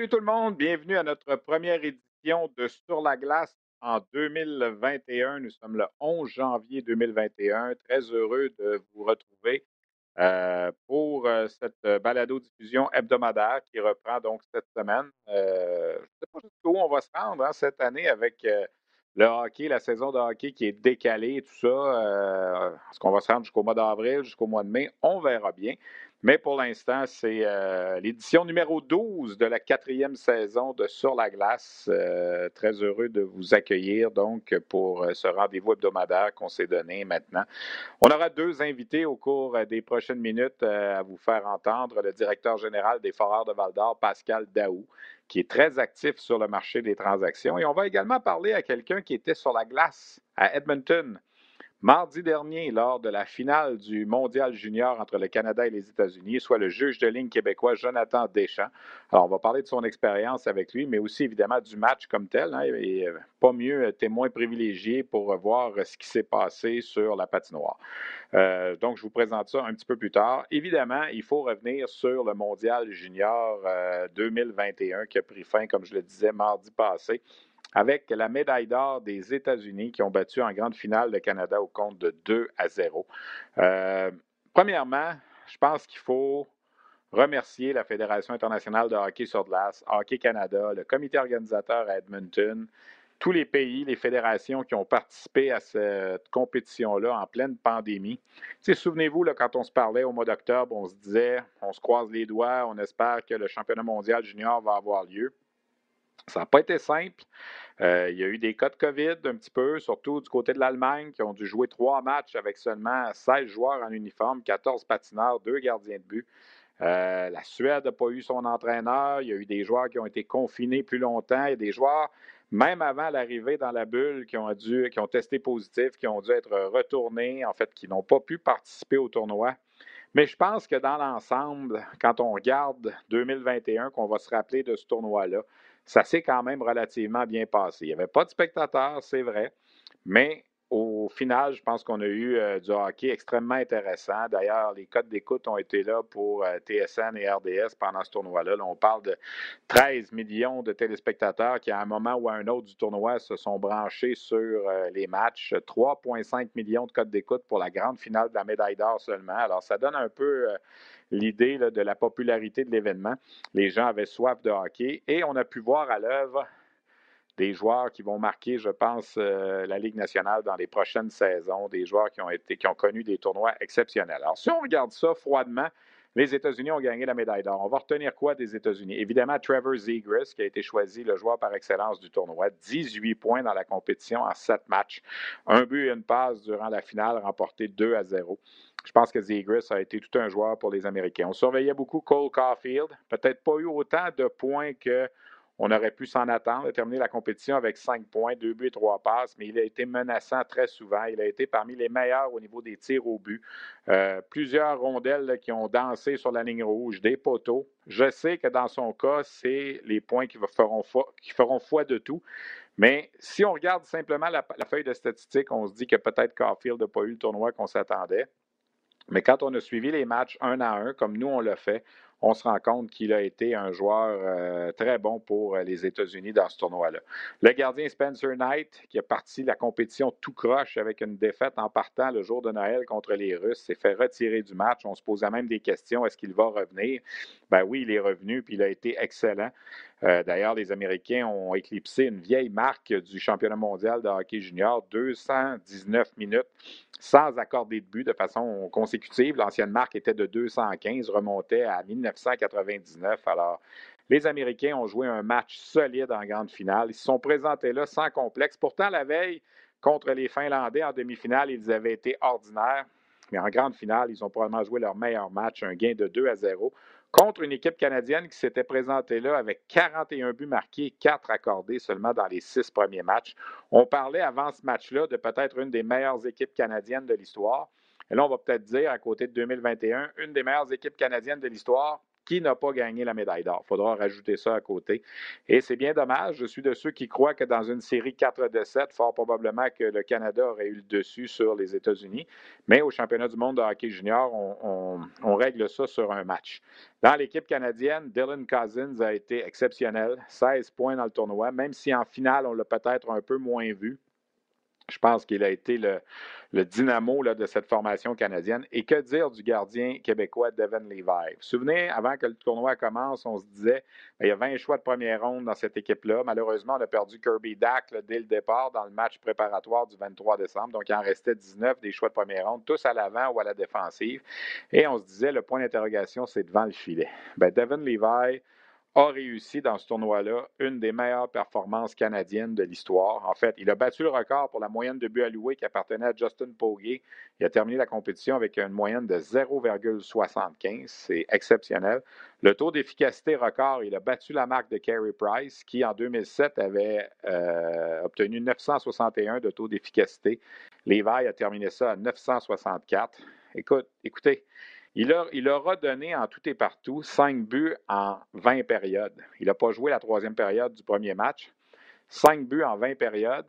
Salut tout le monde, bienvenue à notre première édition de Sur la glace en 2021. Nous sommes le 11 janvier 2021. Très heureux de vous retrouver euh, pour euh, cette balado-diffusion hebdomadaire qui reprend donc cette semaine. Euh, je ne sais pas jusqu'où on va se rendre hein, cette année avec le hockey, la saison de hockey qui est décalée et tout ça. Est-ce qu'on va se rendre jusqu'au mois d'avril, jusqu'au mois de mai? On verra bien. Mais pour l'instant, c'est euh, l'édition numéro 12 de la quatrième saison de Sur la glace. Euh, très heureux de vous accueillir donc pour euh, ce rendez-vous hebdomadaire qu'on s'est donné maintenant. On aura deux invités au cours des prochaines minutes à vous faire entendre. Le directeur général des Foreurs de Val-d'Or, Pascal Daou, qui est très actif sur le marché des transactions. Et on va également parler à quelqu'un qui était sur la glace à Edmonton Mardi dernier, lors de la finale du Mondial junior entre le Canada et les États-Unis, soit le juge de ligne québécois Jonathan Deschamps. Alors, on va parler de son expérience avec lui, mais aussi évidemment du match comme tel. Hein, et euh, pas mieux euh, témoin privilégié pour voir ce qui s'est passé sur la patinoire. Euh, donc, je vous présente ça un petit peu plus tard. Évidemment, il faut revenir sur le Mondial junior 2021 qui a pris fin, comme je le disais, mardi passé avec la médaille d'or des États-Unis qui ont battu en grande finale le Canada au compte de 2 à 0. Euh, premièrement, je pense qu'il faut remercier la Fédération internationale de hockey sur glace, Hockey Canada, le comité organisateur à Edmonton, tous les pays, les fédérations qui ont participé à cette compétition-là en pleine pandémie. Souvenez-vous, quand on se parlait au mois d'octobre, on se disait, on se croise les doigts, on espère que le championnat mondial junior va avoir lieu. Ça n'a pas été simple. Euh, il y a eu des cas de COVID un petit peu, surtout du côté de l'Allemagne, qui ont dû jouer trois matchs avec seulement 16 joueurs en uniforme, 14 patineurs, deux gardiens de but. Euh, la Suède n'a pas eu son entraîneur. Il y a eu des joueurs qui ont été confinés plus longtemps. Il y a des joueurs, même avant l'arrivée dans la bulle, qui ont, dû, qui ont testé positif, qui ont dû être retournés, en fait, qui n'ont pas pu participer au tournoi. Mais je pense que dans l'ensemble, quand on regarde 2021, qu'on va se rappeler de ce tournoi-là, ça s'est quand même relativement bien passé. Il n'y avait pas de spectateurs, c'est vrai, mais au final, je pense qu'on a eu euh, du hockey extrêmement intéressant. D'ailleurs, les codes d'écoute ont été là pour euh, TSN et RDS pendant ce tournoi-là. on parle de 13 millions de téléspectateurs qui, à un moment ou à un autre du tournoi, se sont branchés sur euh, les matchs. 3,5 millions de codes d'écoute pour la grande finale de la médaille d'or seulement. Alors, ça donne un peu l'idée de la popularité de l'événement. Les gens avaient soif de hockey et on a pu voir à l'œuvre des joueurs qui vont marquer, je pense, euh, la Ligue nationale dans les prochaines saisons, des joueurs qui ont, été, qui ont connu des tournois exceptionnels. Alors, si on regarde ça froidement, les États-Unis ont gagné la médaille d'or. On va retenir quoi des États-Unis? Évidemment, Trevor Zegras, qui a été choisi le joueur par excellence du tournoi, 18 points dans la compétition en 7 matchs, un but et une passe durant la finale, remporté 2 à 0. Je pense que Zegras a été tout un joueur pour les Américains. On surveillait beaucoup Cole Caulfield. Peut-être pas eu autant de points que on aurait pu s'en attendre. Il a terminé la compétition avec 5 points, 2 buts et 3 passes, mais il a été menaçant très souvent. Il a été parmi les meilleurs au niveau des tirs au but. Euh, plusieurs rondelles qui ont dansé sur la ligne rouge, des poteaux. Je sais que dans son cas, c'est les points qui feront, foi, qui feront foi de tout. Mais si on regarde simplement la, feuille de statistiques, on se dit que peut-être Caulfield n'a pas eu le tournoi qu'on s'attendait. Mais quand on a suivi les matchs un à un, comme nous on l'a fait, on se rend compte qu'il a été un joueur euh, très bon pour euh, les États-Unis dans ce tournoi-là. Le gardien Spencer Knight, qui a parti la compétition tout croche avec une défaite en partant le jour de Noël contre les Russes, s'est fait retirer du match. On se posait même des questions, est-ce qu'il va revenir? Ben oui, il est revenu, puis il a été excellent. Euh, d'ailleurs, les Américains ont éclipsé une vieille marque du championnat mondial de hockey junior, 219 minutes sans accorder de but de façon consécutive. L'ancienne marque était de 215, remontait à 1999. Alors, les Américains ont joué un match solide en grande finale. Ils se sont présentés là sans complexe. Pourtant, la veille, contre les Finlandais en demi-finale, ils avaient été ordinaires. Mais en grande finale, ils ont probablement joué leur meilleur match, un gain de 2 à 0 contre une équipe canadienne qui s'était présentée là avec 41 buts marqués, 4 accordés seulement dans les six premiers matchs. On parlait avant ce match-là de peut-être une des meilleures équipes canadiennes de l'histoire. Et là, on va peut-être dire, à côté de 2021, une des meilleures équipes canadiennes de l'histoire qui n'a pas gagné la médaille d'or. Il faudra rajouter ça à côté. Et c'est bien dommage. Je suis de ceux qui croient que dans une série 4 de 7, fort probablement que le Canada aurait eu le dessus sur les États-Unis. Mais au championnat du monde de hockey junior, on, on règle ça sur un match. Dans l'équipe canadienne, Dylan Cousins a été exceptionnel. 16 points dans le tournoi, même si en finale, on l'a peut-être un peu moins vu. Je pense qu'il a été le, dynamo de cette formation canadienne. Et que dire du gardien québécois Devin Levi? Vous vous souvenez, avant que le tournoi commence, on se disait ben, il y a 20 choix de première ronde dans cette équipe-là. Malheureusement, on a perdu Kirby Dack dès le départ dans le match préparatoire du 23 décembre. Donc, il en restait 19 des choix de première ronde, tous à l'avant ou à la défensive. Et on se disait le point d'interrogation, c'est devant le filet. Ben, Devin Levi, a réussi dans ce tournoi-là une des meilleures performances canadiennes de l'histoire. En fait, il a battu le record pour la moyenne de buts alloués qui appartenait à Justin Pogge. Il a terminé la compétition avec une moyenne de 0,75. C'est exceptionnel. Le taux d'efficacité record, il a battu la marque de Carey Price, qui en 2007 avait euh, obtenu 961 de taux d'efficacité. Levi a terminé ça à 964. Écoute, écoutez, il, aura donné en tout et partout 5 buts en 20 périodes. Il n'a pas joué la troisième période du premier match. 5 buts en 20 périodes.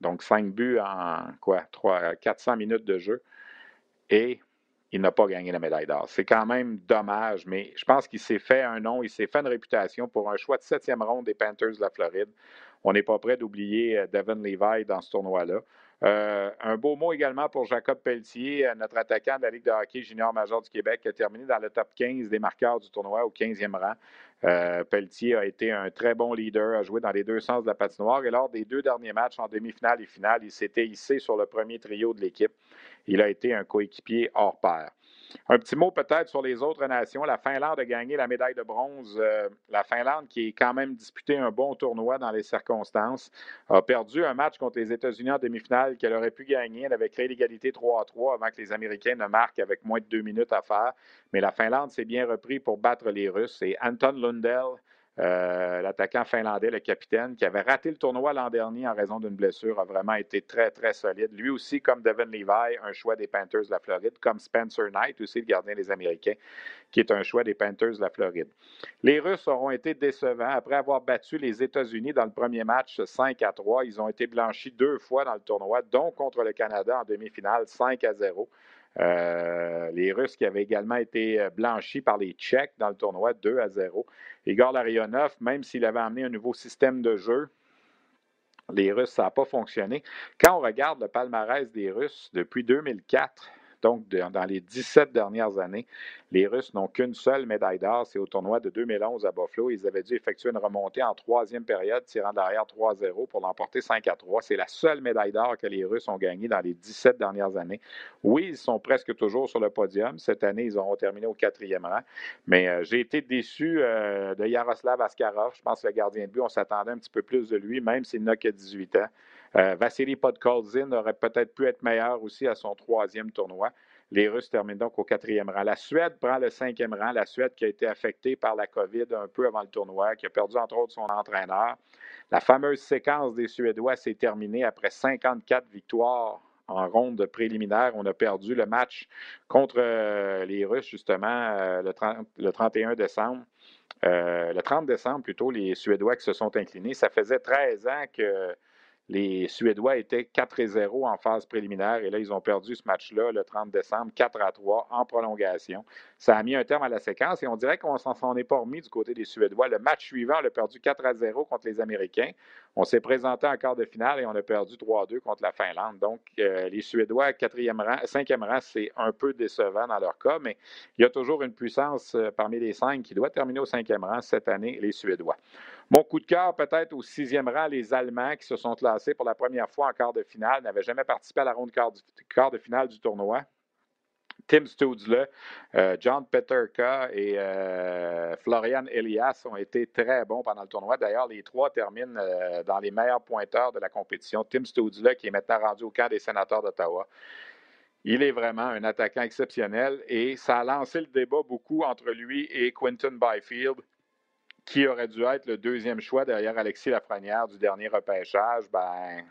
Donc 5 buts en quoi? 3, 400 minutes de jeu. Et il n'a pas gagné la médaille d'or. C'est quand même dommage, mais je pense qu'il s'est fait un nom, il s'est fait une réputation pour un choix de septième ronde des Panthers de la Floride. On n'est pas prêt d'oublier euh, Devin Levi dans ce tournoi-là. Euh, un beau mot également pour Jacob Pelletier, euh, notre attaquant de la Ligue de hockey junior major du Québec, qui a terminé dans le top 15 des marqueurs du tournoi au 15e rang. Euh, Pelletier a été un très bon leader, a joué dans les deux sens de la patinoire et lors des deux derniers matchs en demi-finale et finale, il s'était hissé sur le premier trio de l'équipe. Il a été un coéquipier hors pair. Un petit mot peut-être sur les autres nations. La Finlande a gagné la médaille de bronze. Euh, la Finlande, qui est quand même disputé un bon tournoi dans les circonstances, a perdu un match contre les États-Unis en demi-finale qu'elle aurait pu gagner. Elle avait créé l'égalité 3 à 3 avant que les Américains ne marquent avec moins de deux minutes à faire. Mais la Finlande s'est bien repris pour battre les Russes. Et Anton Lundell, euh, l'attaquant finlandais, le capitaine, qui avait raté le tournoi l'an dernier en raison d'une blessure, a vraiment été très, très solide. Lui aussi, comme Devin Levi, un choix des Panthers de la Floride, comme Spencer Knight, aussi le gardien des Américains, qui est un choix des Panthers de la Floride. Les Russes auront été décevants. Après avoir battu les États-Unis dans le premier match 5 à 3, ils ont été blanchis deux fois dans le tournoi, dont contre le Canada en demi-finale 5 à 0. Euh, les Russes qui avaient également été euh, blanchis par les Tchèques dans le tournoi 2 à 0. Igor Larionov, même s'il avait amené un nouveau système de jeu, les Russes, ça n'a pas fonctionné. Quand on regarde le palmarès des Russes depuis 2004, donc, dans les 17 dernières années, les Russes n'ont qu'une seule médaille d'or. C'est au tournoi de 2011 à Buffalo. Ils avaient dû effectuer une remontée en troisième période, tirant derrière 3-0 pour l'emporter 5 à 3. C'est la seule médaille d'or que les Russes ont gagnée dans les 17 dernières années. Oui, ils sont presque toujours sur le podium. Cette année, ils auront terminé au quatrième rang. Mais euh, j'ai été déçu euh, de Yaroslav Askarov. Je pense que le gardien de but, on s'attendait un petit peu plus de lui, même s'il n'a que 18 ans. Euh, Vassili Podkolzin aurait peut-être pu être meilleur aussi à son troisième tournoi. Les Russes terminent donc au quatrième rang. La Suède prend le cinquième rang. La Suède qui a été affectée par la COVID un peu avant le tournoi, qui a perdu entre autres son entraîneur. La fameuse séquence des Suédois s'est terminée après 54 victoires en ronde préliminaire. On a perdu le match contre euh, les Russes, justement, euh, le, 31 décembre. le 30 décembre, plutôt, les Suédois qui se sont inclinés. Ça faisait 13 ans que les Suédois étaient 4 et 0 en phase préliminaire et là, ils ont perdu ce match-là le 30 décembre, 4 à 3 en prolongation. Ça a mis un terme à la séquence et on dirait qu'on s'en est pas remis du côté des Suédois. Le match suivant, on a perdu 4 à 0 contre les Américains. On s'est présenté en quart de finale et on a perdu 3 à 2 contre la Finlande. Donc, euh, les Suédois, quatrième rang, cinquième rang, c'est un peu décevant dans leur cas, mais il y a toujours une puissance euh, parmi les cinq qui doit terminer au cinquième rang cette année, les Suédois. Mon coup de cœur, peut-être au sixième rang, les Allemands qui se sont classés pour la première fois en quart de finale, n'avaient jamais participé à la ronde quart, quart de finale du tournoi. Tim Stutzle, euh, John Peterka et euh, Florian Elias ont été très bons pendant le tournoi. D'ailleurs, les trois terminent euh, dans les meilleurs pointeurs de la compétition. Tim Stutzle, qui est maintenant rendu au camp des sénateurs d'Ottawa. Il est vraiment un attaquant exceptionnel et ça a lancé le débat beaucoup entre lui et Quentin Byfield qui aurait dû être le deuxième choix derrière Alexis Lafrenière du dernier repêchage, ben,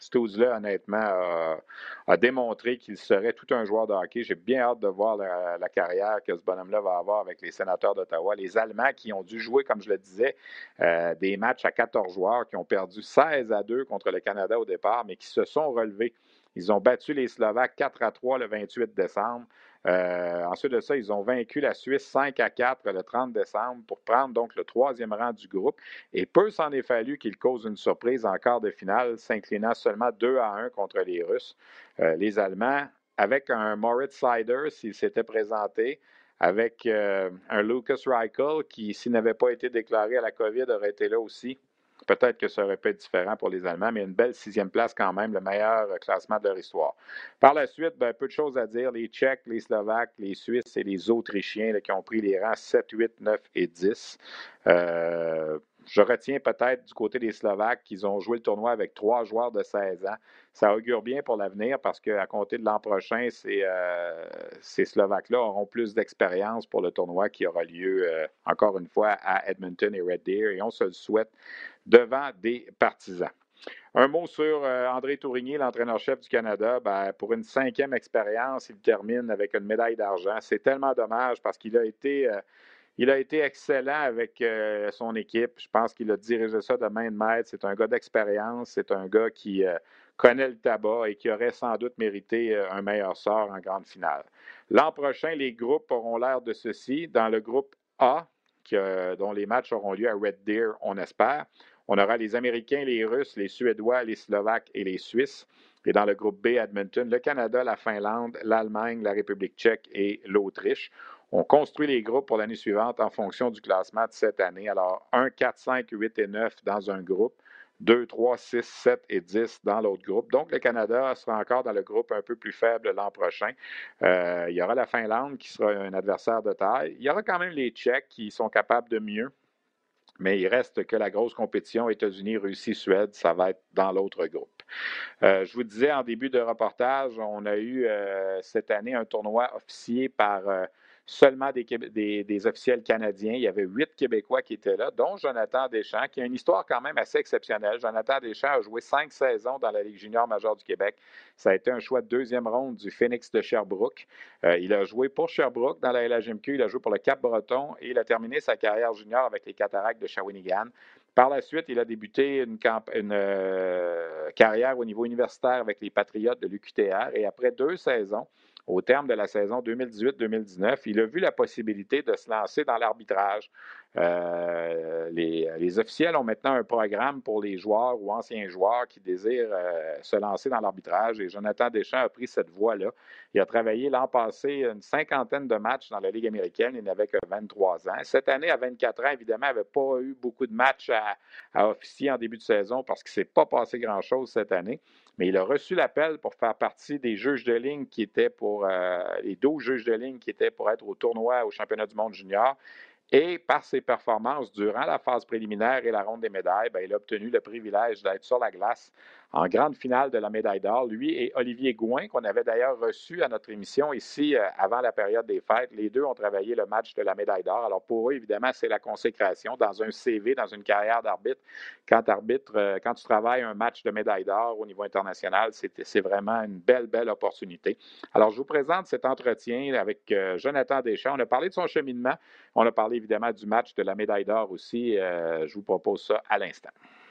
Stouzla, honnêtement, a, démontré qu'il serait tout un joueur de hockey. J'ai bien hâte de voir la, carrière que ce bonhomme-là va avoir avec les sénateurs d'Ottawa. Les Allemands qui ont dû jouer, comme je le disais, euh, des matchs à 14 joueurs, qui ont perdu 16 à 2 contre le Canada au départ, mais qui se sont relevés. Ils ont battu les Slovaques 4 à 3 le 28 décembre. Euh, ensuite de ça, ils ont vaincu la Suisse 5 à 4 le 30 décembre pour prendre donc le troisième rang du groupe. Et peu s'en est fallu qu'ils causent une surprise en quart de finale, s'inclinant seulement 2 à 1 contre les Russes. Euh, les Allemands, avec un Moritz Sider, s'il s'était présenté, avec euh, un Lucas Reichel qui, s'il n'avait pas été déclaré à la COVID, aurait été là aussi. Peut-être que ça aurait pu être différent pour les Allemands, mais une belle sixième place quand même, le meilleur euh, classement de leur histoire. Par la suite, ben, peu de choses à dire. Les Tchèques, les Slovaques, les Suisses et les Autrichiens qui ont pris les rangs 7, 8, 9 et 10. Euh, je retiens peut-être du côté des Slovaques qu'ils ont joué le tournoi avec trois joueurs de 16 ans. Ça augure bien pour l'avenir parce qu'à compter de l'an prochain, ces, euh, Slovaques-là auront plus d'expérience pour le tournoi qui aura lieu, encore une fois, à Edmonton et Red Deer. Et on se le souhaite devant des partisans. Un mot sur euh, André Tourigny, l'entraîneur-chef du Canada. Ben, pour une cinquième expérience, il termine avec une médaille d'argent. C'est tellement dommage parce qu'il a été, euh, il a été excellent avec euh, son équipe. Je pense qu'il a dirigé ça de main de maître. C'est un gars d'expérience. C'est un gars qui connaît le tabac et qui aurait sans doute mérité un meilleur sort en grande finale. L'an prochain, les groupes auront l'air de ceci. Dans le groupe A, dont les matchs auront lieu à Red Deer, on espère. On aura les Américains, les Russes, les Suédois, les Slovaques et les Suisses. Et dans le groupe B, Edmonton, le Canada, la Finlande, l'Allemagne, la République tchèque et l'Autriche. On construit les groupes pour l'année suivante en fonction du classement de cette année. Alors, 1, 4, 5, 8 et 9 dans un groupe, 2, 3, 6, 7 et 10 dans l'autre groupe. Donc, le Canada sera encore dans le groupe un peu plus faible l'an prochain. Euh, il y aura la Finlande qui sera un adversaire de taille. Il y aura quand même les Tchèques qui sont capables de mieux. Mais il reste que la grosse compétition États-Unis, Russie, Suède, ça va être dans l'autre groupe. Euh, je vous disais en début de reportage, on a eu euh, cette année un tournoi officié par seulement des, officiels canadiens. Il y avait huit Québécois qui étaient là, dont Jonathan Deschamps, qui a une histoire quand même assez exceptionnelle. Jonathan Deschamps a joué cinq saisons dans la Ligue junior majeure du Québec. Ça a été un choix de deuxième ronde du Phoenix de Sherbrooke. Euh, il a joué pour Sherbrooke dans la LHMQ, il a joué pour le Cap-Breton et il a terminé sa carrière junior avec les Cataractes de Shawinigan. Par la suite, il a débuté une, euh, carrière au niveau universitaire avec les Patriotes de l'UQTR et après deux saisons, au terme de la saison 2018-2019, il a vu la possibilité de se lancer dans l'arbitrage. Euh, les, officiels ont maintenant un programme pour les joueurs ou anciens joueurs qui désirent euh, se lancer dans l'arbitrage et Jonathan Deschamps a pris cette voie-là. Il a travaillé l'an passé une cinquantaine de matchs dans la Ligue américaine. Il n'avait que 23 ans. Cette année, à 24 ans, évidemment, il n'avait pas eu beaucoup de matchs à, à officier en début de saison parce qu'il ne s'est pas passé grand-chose cette année mais il a reçu l'appel pour faire partie des juges de ligne qui étaient pour euh, les 12 juges de ligne qui étaient pour être au tournoi au championnat du monde junior. Et par ses performances durant la phase préliminaire et la ronde des médailles, ben, il a obtenu le privilège d'être sur la glace en grande finale de la médaille d'or. Lui et Olivier Gouin, qu'on avait d'ailleurs reçu à notre émission ici euh, avant la période des fêtes, les deux ont travaillé le match de la médaille d'or. Alors pour eux, évidemment, c'est la consécration dans un CV, dans une carrière d'arbitre. Quand, arbitre, euh, quand tu travailles un match de médaille d'or au niveau international, c'est vraiment une belle, belle opportunité. Alors je vous présente cet entretien avec euh, Jonathan Deschamps. On a parlé de son cheminement. On a parlé évidemment du match de la médaille d'or aussi. je vous propose ça à l'instant.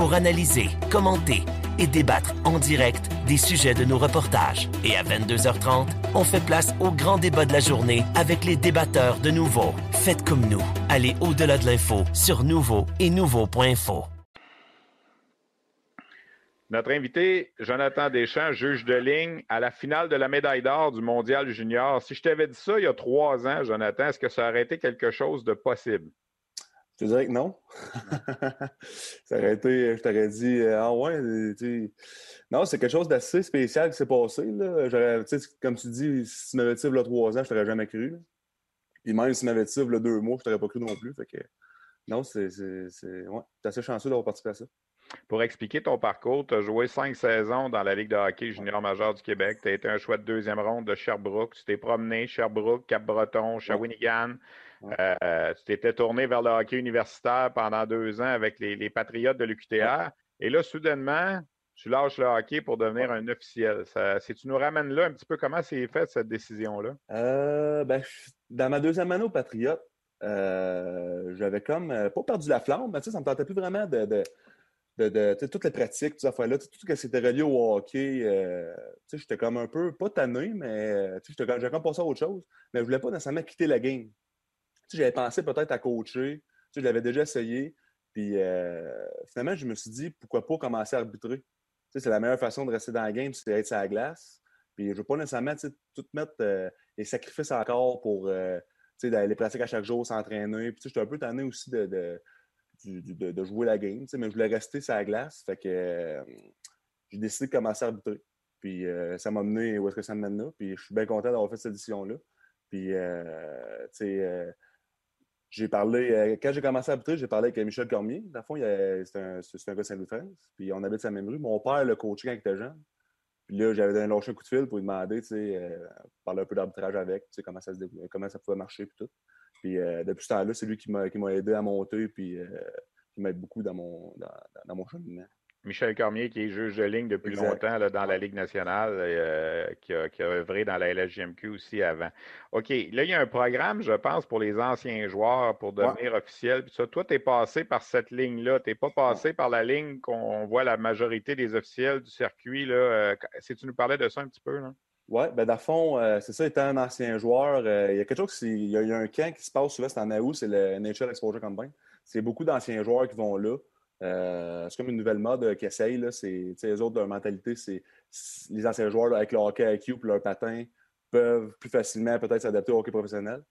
pour analyser, commenter et débattre en direct des sujets de nos reportages. Et à 22h30, on fait place au grand débat de la journée avec les débatteurs de Nouveau. Faites comme nous. Allez au-delà de l'info sur Nouveau et Nouveau.info. Notre invité, Jonathan Deschamps, juge de ligne à la finale de la médaille d'or du Mondial Junior. Si je t'avais dit ça il y a trois ans, Jonathan, est-ce que ça aurait été quelque chose de possible? Je te dirais que non. ça aurait été, je t'aurais dit, euh, ah ouais, tu non, c'est quelque chose d'assez spécial qui s'est passé. Là. Comme tu dis, si tu m'avais dit il trois ans, je t'aurais jamais cru. Puis même si tu m'avais dit il deux mois, je t'aurais pas cru non plus. Fait que, non, c'est ouais, assez chanceux d'avoir participé à ça. Pour expliquer ton parcours, tu as joué cinq saisons dans la Ligue de hockey junior majeur du Québec. Tu as été un choix de deuxième ronde de Sherbrooke. Tu t'es promené Sherbrooke, Cap-Breton, Shawinigan. Euh, tu t'étais tourné vers le hockey universitaire pendant deux ans avec les, Patriotes de l'UQTR. Et là, soudainement, tu lâches le hockey pour devenir un officiel. si tu nous ramènes là un petit peu, comment s'est fait cette décision-là? Euh, ben, dans ma deuxième année au Patriote, euh, j'avais comme pas perdu la flamme, mais ça ne me tentait plus vraiment de de, toutes les pratiques, toutes ces affaires-là, tout ce qui s'était relié au hockey. Euh, j'étais comme un peu, pas tanné, mais j'étais comme, comme passé à autre chose. Mais je voulais pas nécessairement quitter la game. J'avais pensé peut-être à coacher. Je l'avais déjà essayé. Puis euh, finalement, je me suis dit, pourquoi pas commencer à arbitrer? C'est la meilleure façon de rester dans la game, c'est d'être sur la glace. Puis je ne veux pas nécessairement tout mettre euh, les sacrifices encore pour les pratiques à chaque jour, s'entraîner. Puis j'étais un peu tanné aussi de de, jouer la game, mais je voulais rester sur la glace. Fait que euh, j'ai décidé de commencer à arbitrer. Puis euh, ça m'a mené où est-ce que ça me mène là. Puis je suis bien content d'avoir fait cette édition-là. Puis, euh, tu sais, j'ai parlé, quand j'ai commencé à arbitrer, j'ai parlé avec Michel Cormier. Dans le fond, c'est un, gars de Saint-Louis-France. Puis on habite sa même rue. Mon père l'a coaché quand il était jeune. Puis là, j'avais donné un coup de fil pour lui demander, tu sais, parler un peu d'arbitrage avec, tu sais, comment ça, se comment ça pouvait marcher, puis tout. Puis euh, depuis ce temps-là, c'est lui qui m'a, aidé à monter, puis euh, qui m'aide beaucoup dans mon, dans mon cheminement. Michel Cormier, qui est juge de ligne depuis longtemps là, dans la Ligue nationale, euh, qui, a, qui, a, œuvré dans la LSGMQ aussi avant. OK, là, il y a un programme, je pense, pour les anciens joueurs pour devenir officiel. Puis ça, toi, tu es passé par cette ligne-là. Tu n'es pas passé par la ligne qu'on voit la majorité des officiels du circuit. Là. si tu nous parlais de ça un petit peu, là? Oui, ben dans le fond, euh, c'est ça, étant un ancien joueur, euh, il y a quelque chose, il y, a un camp qui se passe souvent, c'est en août, c'est le Nature Exposure Combine. C'est beaucoup d'anciens joueurs qui vont là. Euh, c'est comme une nouvelle mode qui essaye, là. C'est, eux autres, leur mentalité, c'est les anciens joueurs avec leur hockey IQ et leur patin peuvent plus facilement peut-être s'adapter au hockey professionnel.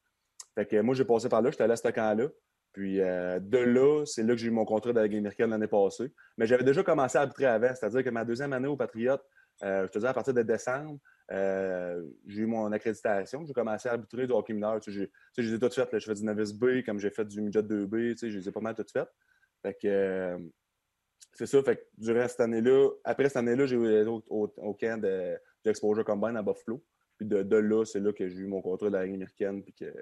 Fait que moi, j'ai passé par là, j'étais allé à ce camp-là. Puis de là, c'est là que j'ai eu mon contrat de la l'année passée. Mais j'avais déjà commencé à arbitrer avant, c'est-à-dire que ma deuxième année au Patriote, je te dis à partir de décembre, euh, j'ai eu mon accréditation. J'ai commencé à arbitrer du hockey mineur. Tu sais, j'ai tout fait. Je fais du novice B, comme j'ai fait du midget 2B. Tu sais, je les ai pas mal tout fait. Fait que euh, c'est ça. Fait que durant cette année-là, après cette année-là, j'ai eu au, au, camp d'Exposure Combine à Buffalo. Puis de, de là, c'est là que j'ai eu mon contrat de la Ligue américaine puis que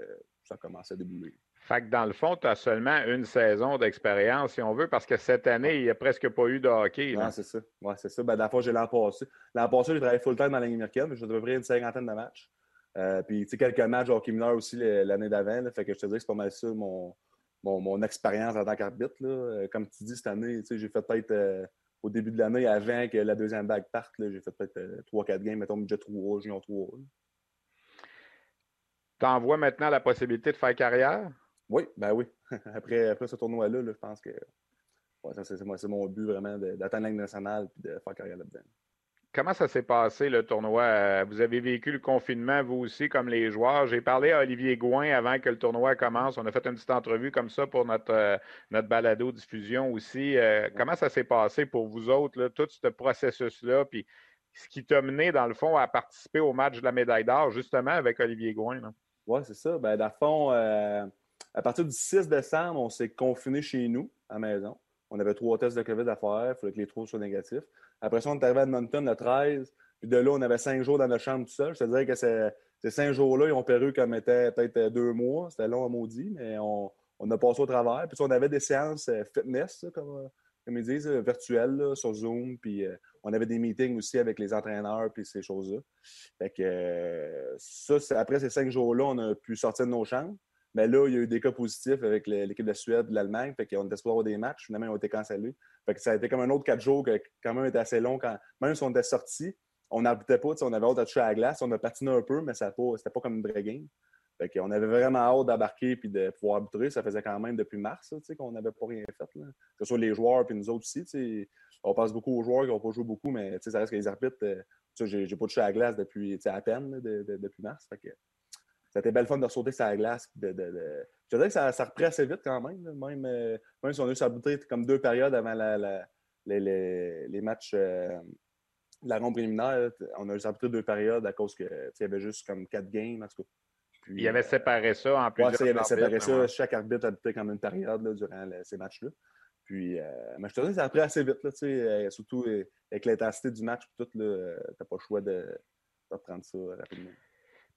ça a commencé à débouler. Fait que dans le fond, tu as seulement une saison d'expérience, si on veut, parce que cette année, il n'y a presque pas eu de hockey. Non, c'est ça. Ouais, c'est ça. Ben, dans le fond, j'ai l'an passé. L'an passé, j'ai travaillé full-time dans la ligne américaine, j'ai à peu près une cinquantaine de matchs. Euh, puis, tu sais, quelques matchs de hockey mineur aussi l'année d'avant. Fait que je te dis que c'est pas mal ça, mon, mon, expérience en tant qu'arbitre. Euh, comme tu dis, cette année, j'ai fait peut-être euh, au début de l'année, avant que la deuxième vague parte, j'ai fait peut-être 3-4 games, mettons, budget 3, junior 3. Tu envoies maintenant la possibilité de faire carrière? Oui, ben oui. après, après ce tournoi-là, je pense que c'est mon but vraiment d'atteindre la Ligue nationale et de faire carrière là-dedans. Comment ça s'est passé le tournoi? Euh, vous avez vécu le confinement, vous aussi, comme les joueurs. J'ai parlé à Olivier Gouin avant que le tournoi commence. On a fait une petite entrevue comme ça pour notre, euh, notre balado diffusion aussi. Euh, comment ça s'est passé pour vous autres, tout ce processus-là? Puis ce qui t'a mené, dans le fond, à participer au match de la médaille d'or, justement, avec Olivier Gouin? Oui, c'est ça. Ben, dans le fond, à partir du 6 décembre, on s'est confiné chez nous, à la maison. On avait trois tests de COVID à faire. Il fallait que les trois soient négatifs. Après ça, on est arrivé à Edmonton le 13. Puis de là, on avait cinq jours dans notre chambre tout seul. Dirais que ces, cinq jours-là, ils ont paru comme étaient peut-être deux mois. C'était long à maudit, mais on, a passé au travers. Puis on avait des séances euh, fitness, comme, comme ils disent, virtuel, sur Zoom. Puis on avait des meetings aussi avec les entraîneurs puis ces choses-là. Fait que ça, après ces cinq jours-là, on a pu sortir de nos chambres. Mais là, il y a eu des cas positifs avec l'équipe de Suède, de l'Allemagne. Fait qu'on était supposé avoir des matchs. Finalement, ils ont été cancellés. Fait que ça a été comme un autre quatre jours qui quand même était assez long. Quand, même si on était sortis, on n'arbitait pas. On avait hâte de toucher à la glace. On a patiné un peu, mais ce n'était pas, comme une vraie game. Fait qu'on avait vraiment hâte d'embarquer et de pouvoir arbitrer. Ça faisait quand même depuis mars qu'on n'avait pas rien fait. Là. Que ce soit les joueurs puis nous autres aussi. On passe beaucoup aux joueurs qui n'ont pas joué beaucoup, mais ça reste que les arbitres. Euh, j'ai pas touché à la glace depuis à peine depuis mars. Fait que, a été belle fun de sauter sur la glace. De, de, Je dirais que ça, ça reprend assez vite quand même. Même, euh, même si on a eu saboté comme deux périodes avant la, les, les, matchs euh, de la ronde préliminaire, on a eu saboté deux périodes à cause qu'il y avait juste comme quatre games. En tout cas. Puis, il avait séparé ça en plusieurs ouais, il avait séparé ça. Chaque arbitre habitait comme une période là, durant ces matchs-là. Puis, euh, mais je te dis, ça a pris assez vite, là, euh, surtout euh, avec l'intensité du match, tout, tu n'as pas le choix de, de prendre ça rapidement.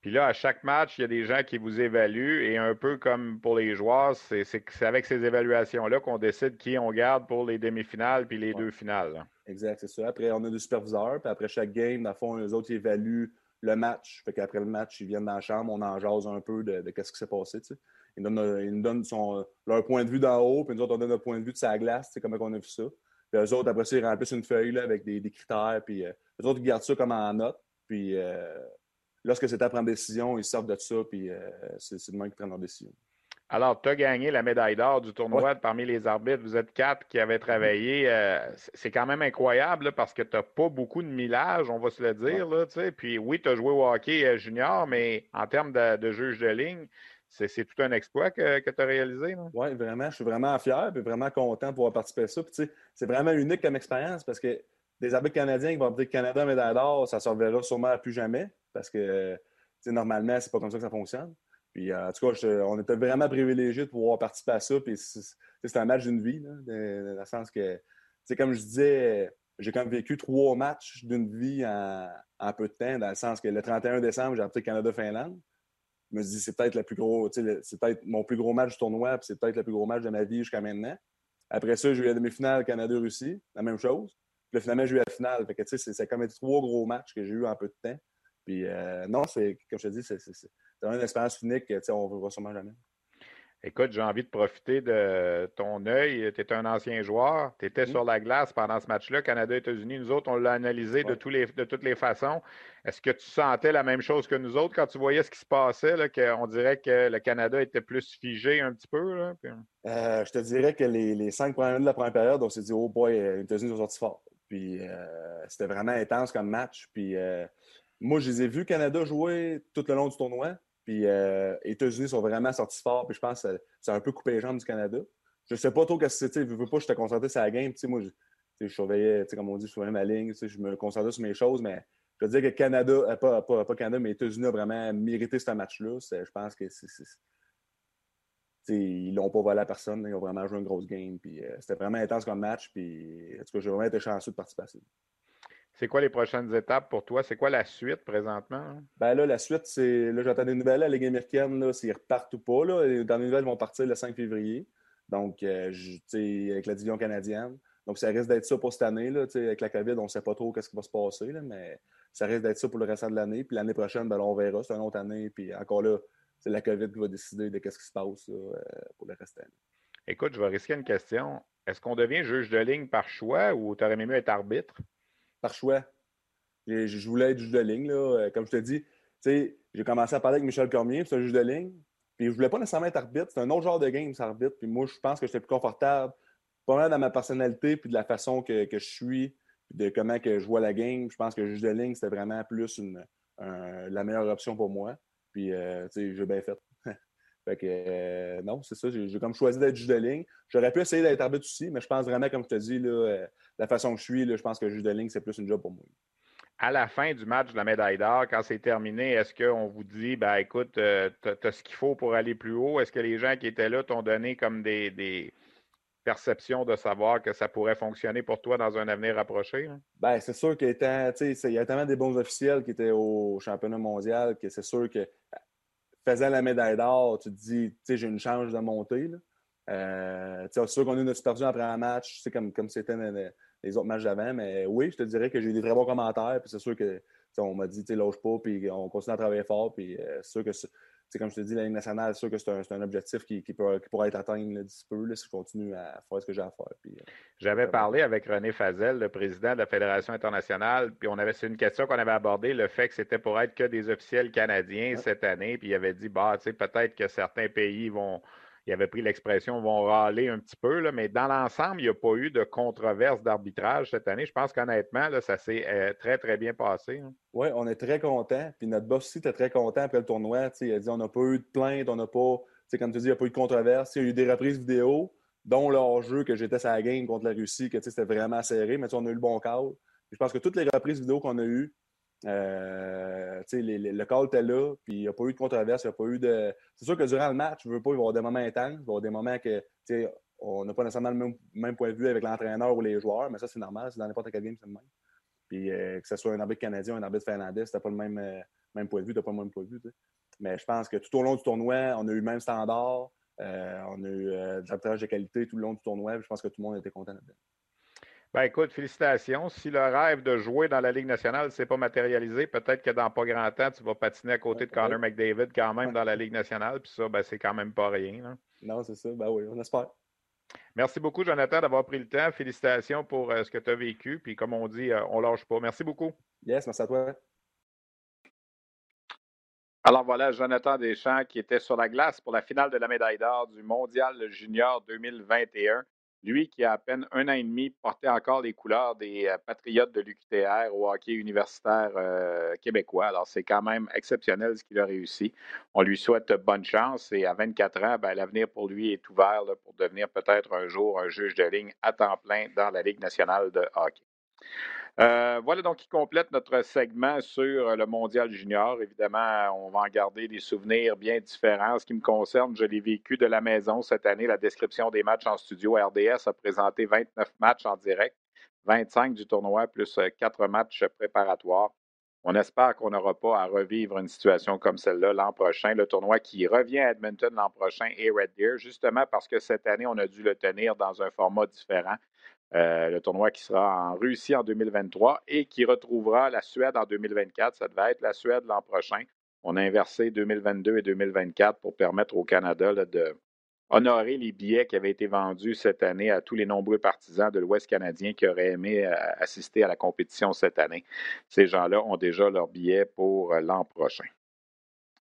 Puis là, à chaque match, il y a des gens qui vous évaluent et un peu comme pour les joueurs, c'est avec ces évaluations-là qu'on décide qui on garde pour les demi-finales puis les deux finales. Exact, c'est ça. Après, on a des superviseurs, puis après chaque game, dans le fond, les autres, ils évaluent le match. Fait qu'après le match, ils viennent dans la chambre, on en jase un peu de, de ce qui s'est passé. Tu sais. Ils, nous donnent, leur point de vue d'en haut, puis nous autres, on donne notre point de vue de sa glace, c'est comme on a vu ça. Puis eux autres, après ça, ils remplissent une feuille là, avec des, critères, puis euh, eux autres, ils gardent ça comme en note. Puis euh, lorsque c'est à prendre décision, ils sortent de ça, puis euh, c'est le moment qu'ils prennent leur décision. Alors, tu as gagné la médaille d'or du tournoi parmi les arbitres. Vous êtes quatre qui avaient travaillé. c'est quand même incroyable parce que tu n'as pas beaucoup de millage, on va se le dire. Là, Puis oui, tu as joué au hockey junior, mais en termes de, de juge de ligne, c'est tout un exploit que, que tu as réalisé. Oui, vraiment. Je suis vraiment fier et vraiment content de pouvoir participer à ça. C'est vraiment unique comme expérience parce que des arbitres canadiens qui vont dire Canada médaille d'or, ça ne se reverra sûrement plus jamais parce que normalement, c'est pas comme ça que ça fonctionne. Puis, en tout cas, on était vraiment privilégiés de pouvoir participer à ça. Puis, c'est un match d'une vie, dans le sens que, comme je disais, j'ai même vécu trois matchs d'une vie en, peu de temps, dans le sens que le 31 décembre, j'ai appris Canada-Finlande. Je me dis, c'est peut-être le plus gros, c'est peut-être mon plus gros match du tournoi, puis c'est peut-être le plus gros match de ma vie jusqu'à maintenant. Après ça, j'ai eu la demi-finale Canada-Russie, la même chose. Puis finalement, j'ai eu la finale. Fait c'est comme trois gros matchs que j'ai eu en peu de temps. Puis euh, non, c'est, comme je te dis, c'est, une expérience unique que, on ne verra sûrement jamais. Écoute, j'ai envie de profiter de ton œil. Tu es un ancien joueur. Tu étais mm-hmm. sur la glace pendant ce match-là, Canada-États-Unis. Nous autres, on l'a analysé de, tous les, de toutes les façons. Est-ce que tu sentais la même chose que nous autres quand tu voyais ce qui se passait? Là, qu'on dirait que le Canada était plus figé un petit peu? Là, euh, je te dirais que les, les cinq premières minutes de la première période, on s'est dit, oh boy, les États-Unis sont sortis fort. Puis euh, c'était vraiment intense comme match. Puis euh, moi, je les ai vus Canada jouer tout le long du tournoi. Puis euh, États-Unis sont vraiment sortis forts. Puis je pense que ça a un peu coupé les jambes du Canada. Je sais pas trop que c'était. Je veux pas, j'étais concentré sur la game. moi, je, je surveillais, comme on dit, je surveillais ma ligne. Je me concentrais sur mes choses. Mais je veux dire que Canada, euh, pas, Canada, mais États-Unis ont vraiment mérité ce match-là. Je pense que c'est. Ils l'ont pas volé à personne. Ils ont vraiment joué une grosse game. Puis euh, c'était vraiment intense comme match. Puis en tout cas, j'ai vraiment été chanceux de participer à ça. C'est quoi les prochaines étapes pour toi? C'est quoi la suite présentement? Ben là, la suite, c'est. Là, j'attends des nouvelles à la Ligue américaine, s'ils repartent ou pas. Là. Les dernières nouvelles vont partir le 5 février. Donc, euh, avec la division canadienne. Donc, ça risque d'être ça pour cette année. Là, avec la COVID, on ne sait pas trop ce qui va se passer, là, mais ça risque d'être ça pour le restant de l'année. Puis l'année prochaine, ben, on verra. C'est une autre année. Puis encore là, c'est la COVID qui va décider de ce qui se passe euh, pour le restant de l'année. Écoute, je vais risquer une question. Est-ce qu'on devient juge de ligne par choix ou tu aurais mieux être arbitre? Par choix. Je voulais être juge de ligne. Là. Euh, comme je te dis, j'ai commencé à parler avec Michel Cormier, c'est un juge de ligne. Puis je voulais pas nécessairement être arbitre. C'est un autre genre de game, c'est arbitre. Puis moi, je pense que j'étais plus confortable, pas mal dans ma personnalité, puis de la façon que, je suis, puis de comment que je vois la game. Je pense que juge de ligne, c'était vraiment plus une, la meilleure option pour moi. Puis, euh, tu sais, j'ai bien fait. Fait que, euh, non, c'est ça. J'ai comme choisi d'être juge de ligne. J'aurais pu essayer d'être arbitre aussi, mais je pense vraiment, comme je te dis, là, la façon que je suis, je pense que juge de ligne, c'est plus une job pour moi. À la fin du match de la médaille d'or, quand c'est terminé, est-ce qu'on vous dit, ben écoute, euh, tu as, ce qu'il faut pour aller plus haut? Est-ce que les gens qui étaient là t'ont donné comme des, perceptions de savoir que ça pourrait fonctionner pour toi dans un avenir rapproché? Ben, c'est sûr qu'il y a tellement des bons officiels qui étaient au championnat mondial que c'est sûr que faisant la médaille d'or, tu te dis, tu sais, j'ai une chance de monter. Euh, c'est sûr qu'on a eu notre perdu après un match, comme, comme c'était les, autres matchs d'avant, mais oui, je te dirais que j'ai eu des très bons commentaires. Puis c'est sûr que on m'a dit, lâche pas, puis on continue à travailler fort. Puis euh, c'est sûr que comme je te dis, la Ligue nationale, c'est sûr que c'est un, objectif qui, qui, pourrait être atteint d'ici peu si je continue à faire ce que j'ai à faire. Euh, J'avais parlé avec René Fazel, le président de la Fédération internationale, puis on avait c'est une question qu'on avait abordée, le fait que c'était pour être que des officiels canadiens cette année, puis il avait dit bah, peut-être que certains pays vont il avait pris l'expression vont râler un petit peu, mais dans l'ensemble, il n'y a pas eu de controverse d'arbitrage cette année. Je pense qu'honnêtement, ça s'est euh, très, très bien passé. Hein. Oui, on est très content. Puis notre boss aussi était très content après le tournoi. Il a dit on n'a pas eu de plainte, on n'a pas, comme tu dis, il n'y a pas eu de controverse. Il y a eu des reprises vidéo, dont le jeu que j'étais la game contre la Russie, que c'était vraiment serré, mais on a eu le bon cadre. Je pense que toutes les reprises vidéo qu'on a eues, euh, le call était là, puis il n'y a pas eu de controverse, il n'y a pas eu de. C'est sûr que durant le match, je veux pas, il va y avoir des moments intenses, il va y avoir des moments que on n'a pas nécessairement le même, point de vue avec l'entraîneur ou les joueurs, mais ça, c'est normal, c'est dans n'importe quel game, c'est le même. Puis euh, que ce soit un arbitre canadien ou un arbitre finlandais, tu n'as pas le même, euh, même point de vue, tu n'as pas le même point de vue. Mais je pense que tout au long du tournoi, on a eu le même standard, on a eu de l'arbitrage de qualité tout le long du tournoi, je pense que tout le monde était content là-dedans. Ben écoute, félicitations. Si le rêve de jouer dans la Ligue nationale ne s'est pas matérialisé, peut-être que dans pas grand temps, tu vas patiner à côté de Connor McDavid quand même dans la Ligue nationale. Puis ça, ben, c'est quand même pas rien. Non, c'est ça. Ben oui, on espère. Merci beaucoup, Jonathan, d'avoir pris le temps. Félicitations pour euh, ce que tu as vécu. Puis comme on dit, euh, on lâche pas. Merci beaucoup. Yes, merci à toi. Alors voilà, Jonathan Deschamps qui était sur la glace pour la finale de la médaille d'or du Mondial Junior 2021. Lui qui a à peine un an et demi porté encore les couleurs des euh, Patriotes de l'UQTR au hockey universitaire euh, québécois. Alors, c'est quand même exceptionnel ce qu'il a réussi. On lui souhaite bonne chance et à 24 ans, ben, l'avenir pour lui est ouvert pour devenir peut-être un jour un juge de ligne à temps plein dans la Ligue nationale de hockey. Euh, voilà donc qui complète notre segment sur le mondial junior. Évidemment, on va en garder des souvenirs bien différents. En ce qui me concerne, je l'ai vécu de la maison cette année. La description des matchs en studio, RDS a présenté 29 matchs en direct, 25 du tournoi, plus 4 euh, matchs préparatoires. On espère qu'on n'aura pas à revivre une situation comme celle-là l'an prochain. Le tournoi qui revient à Edmonton l'an prochain est Red Deer, justement parce que cette année, on a dû le tenir dans un format différent. Euh, le tournoi qui sera en Russie en 2023 et qui retrouvera la Suède en 2024. Ça devait être la Suède l'an prochain. On a inversé 2022 et 2024 pour permettre au Canada de honorer les billets qui avaient été vendus cette année à tous les nombreux partisans de l'Ouest canadien qui auraient aimé euh, assister à la compétition cette année. Ces gens-là ont déjà leurs billets pour euh, l'an prochain.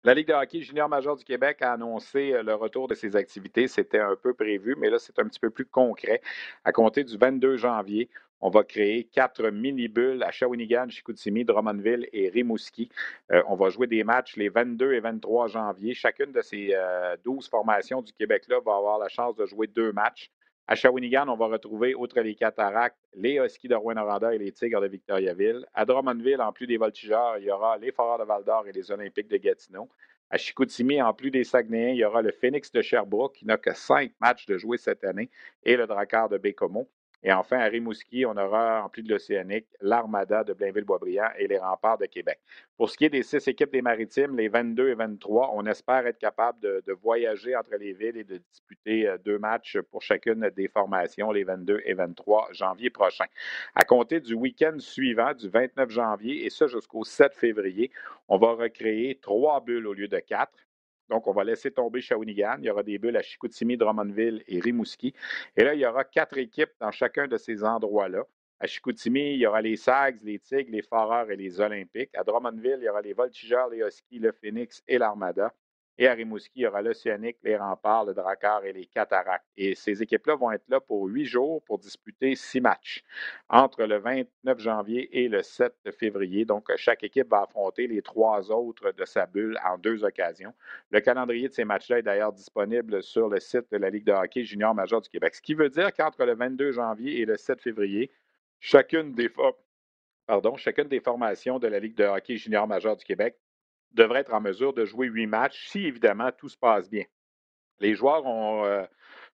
La Ligue de hockey junior major du Québec a annoncé euh, le retour de ses activités. C'était un peu prévu, mais là, c'est un petit peu plus concret. À compter du 22 janvier, on va créer quatre mini-bulles à Shawinigan, Chicoutimi, Drummondville et Rimouski. Euh, on va jouer des matchs les 22 et 23 janvier. Chacune de ces 12 euh, formations du Québec-là va avoir la chance de jouer deux matchs. À Shawinigan, on va retrouver, outre les Cataractes, les Huskies de Rouen-Noranda et les Tigres de Victoriaville. À Drummondville, en plus des Voltigeurs, il y aura les Foreurs de Val-d'Or et les Olympiques de Gatineau. À Chicoutimi, en plus des Saguenayens, il y aura le Phoenix de Sherbrooke, qui n'a que cinq matchs de jouer cette année, et le Drakkar de Bécomo. Et enfin, à Rimouski, on aura, en plus de l'Océanique, l'Armada de Blainville-Boisbriand et les Remparts de Québec. Pour ce qui est des six équipes des Maritimes, les 22 et 23, on espère être capable de, voyager entre les villes et de disputer euh, deux matchs pour chacune des formations les 22 et 23 janvier prochain. À compter du week-end suivant, du 29 janvier, et ça jusqu'au 7 février, on va recréer trois bulles au lieu de quatre. Donc, on va laisser tomber Shawinigan. Il y aura des bulles à Chicoutimi, Drummondville et Rimouski. Et là, il y aura quatre équipes dans chacun de ces endroits-là. À Chicoutimi, il y aura les Sags, les Tigres, les Foreurs et les Olympiques. À Drummondville, il y aura les Voltigeurs, les Huskies, le Phoenix et l'Armada. Et à Rimouski, il y aura l'Océanique, les Remparts, le Drakkar et les Cataractes. Et ces équipes-là vont être là pour huit jours pour disputer six matchs entre le 29 janvier et le 7 février. Donc, chaque équipe va affronter les trois autres de sa bulle en deux occasions. Le calendrier de ces matchs-là est d'ailleurs disponible sur le site de la Ligue de hockey junior major du Québec. Ce qui veut dire qu'entre le 22 janvier et le 7 février, chacune des, formations de la Ligue de hockey junior major du Québec devrait être en mesure de jouer huit matchs si, évidemment, tout se passe bien. Les joueurs euh,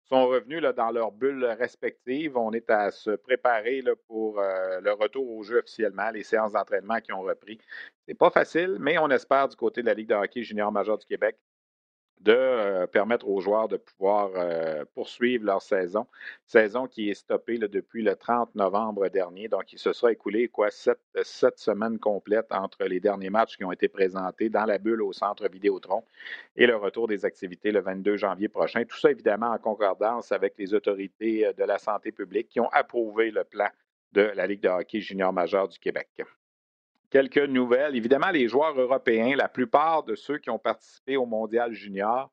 sont revenus dans leurs bulles respectives. On est à se préparer pour euh, le retour au jeu officiellement, les séances d'entraînement qui ont repris. C'est pas facile, mais on espère du côté de la Ligue de hockey junior major du Québec de euh, permettre aux joueurs de pouvoir euh, poursuivre leur saison. Saison qui est stoppée depuis le 30 novembre dernier. Donc, il se sera écoulé quoi, sept, sept, semaines complètes entre les derniers matchs qui ont été présentés dans la bulle au centre Vidéotron et le retour des activités le 22 janvier prochain. Tout ça, évidemment, en concordance avec les autorités euh, de la santé publique qui ont approuvé le plan de la Ligue de hockey junior majeur du Québec quelques nouvelles. Évidemment, les joueurs européens, la plupart de ceux qui ont participé au Mondial junior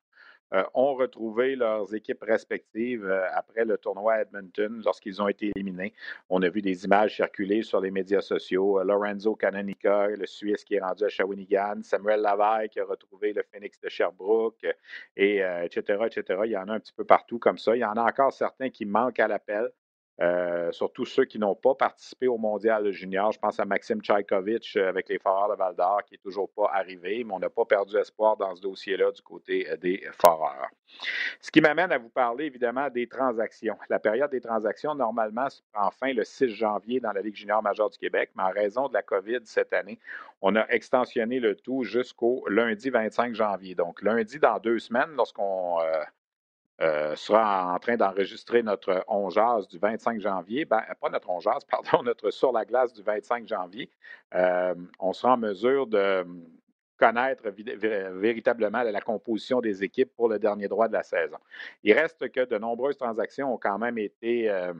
euh, ont retrouvé leurs équipes respectives euh, après le tournoi à Edmonton lorsqu'ils ont été éliminés. On a vu des images circuler sur les médias sociaux. Euh, Lorenzo Canonica, le Suisse qui est rendu à Shawinigan, Samuel Lavaille qui a retrouvé le Phoenix de Sherbrooke, et, etc., etc. Il y en a un petit peu partout comme ça. Il y en a encore certains qui manquent à l'appel. Euh, surtout ceux qui n'ont pas participé au mondial junior. Je pense à Maxime Tchaïkovitch euh, avec les Foreurs de Val d'Or qui n'est toujours pas arrivé, mais on n'a pas perdu espoir dans ce dossier-là du côté euh, des Foreurs. Ce qui m'amène à vous parler évidemment des transactions. La période des transactions, normalement, se prend fin le 6 janvier dans la Ligue junior majeure du Québec, mais en raison de la COVID cette année, on a extensionné le tout jusqu'au lundi 25 janvier. Donc, lundi dans deux semaines, lorsqu'on sera en train d'enregistrer notre On du 25 janvier, ben, pas notre On pardon, notre Sur la glace du 25 janvier, euh, on sera en mesure de connaître véritablement la composition des équipes pour le dernier droit de la saison. Il reste que de nombreuses transactions ont quand même été euh,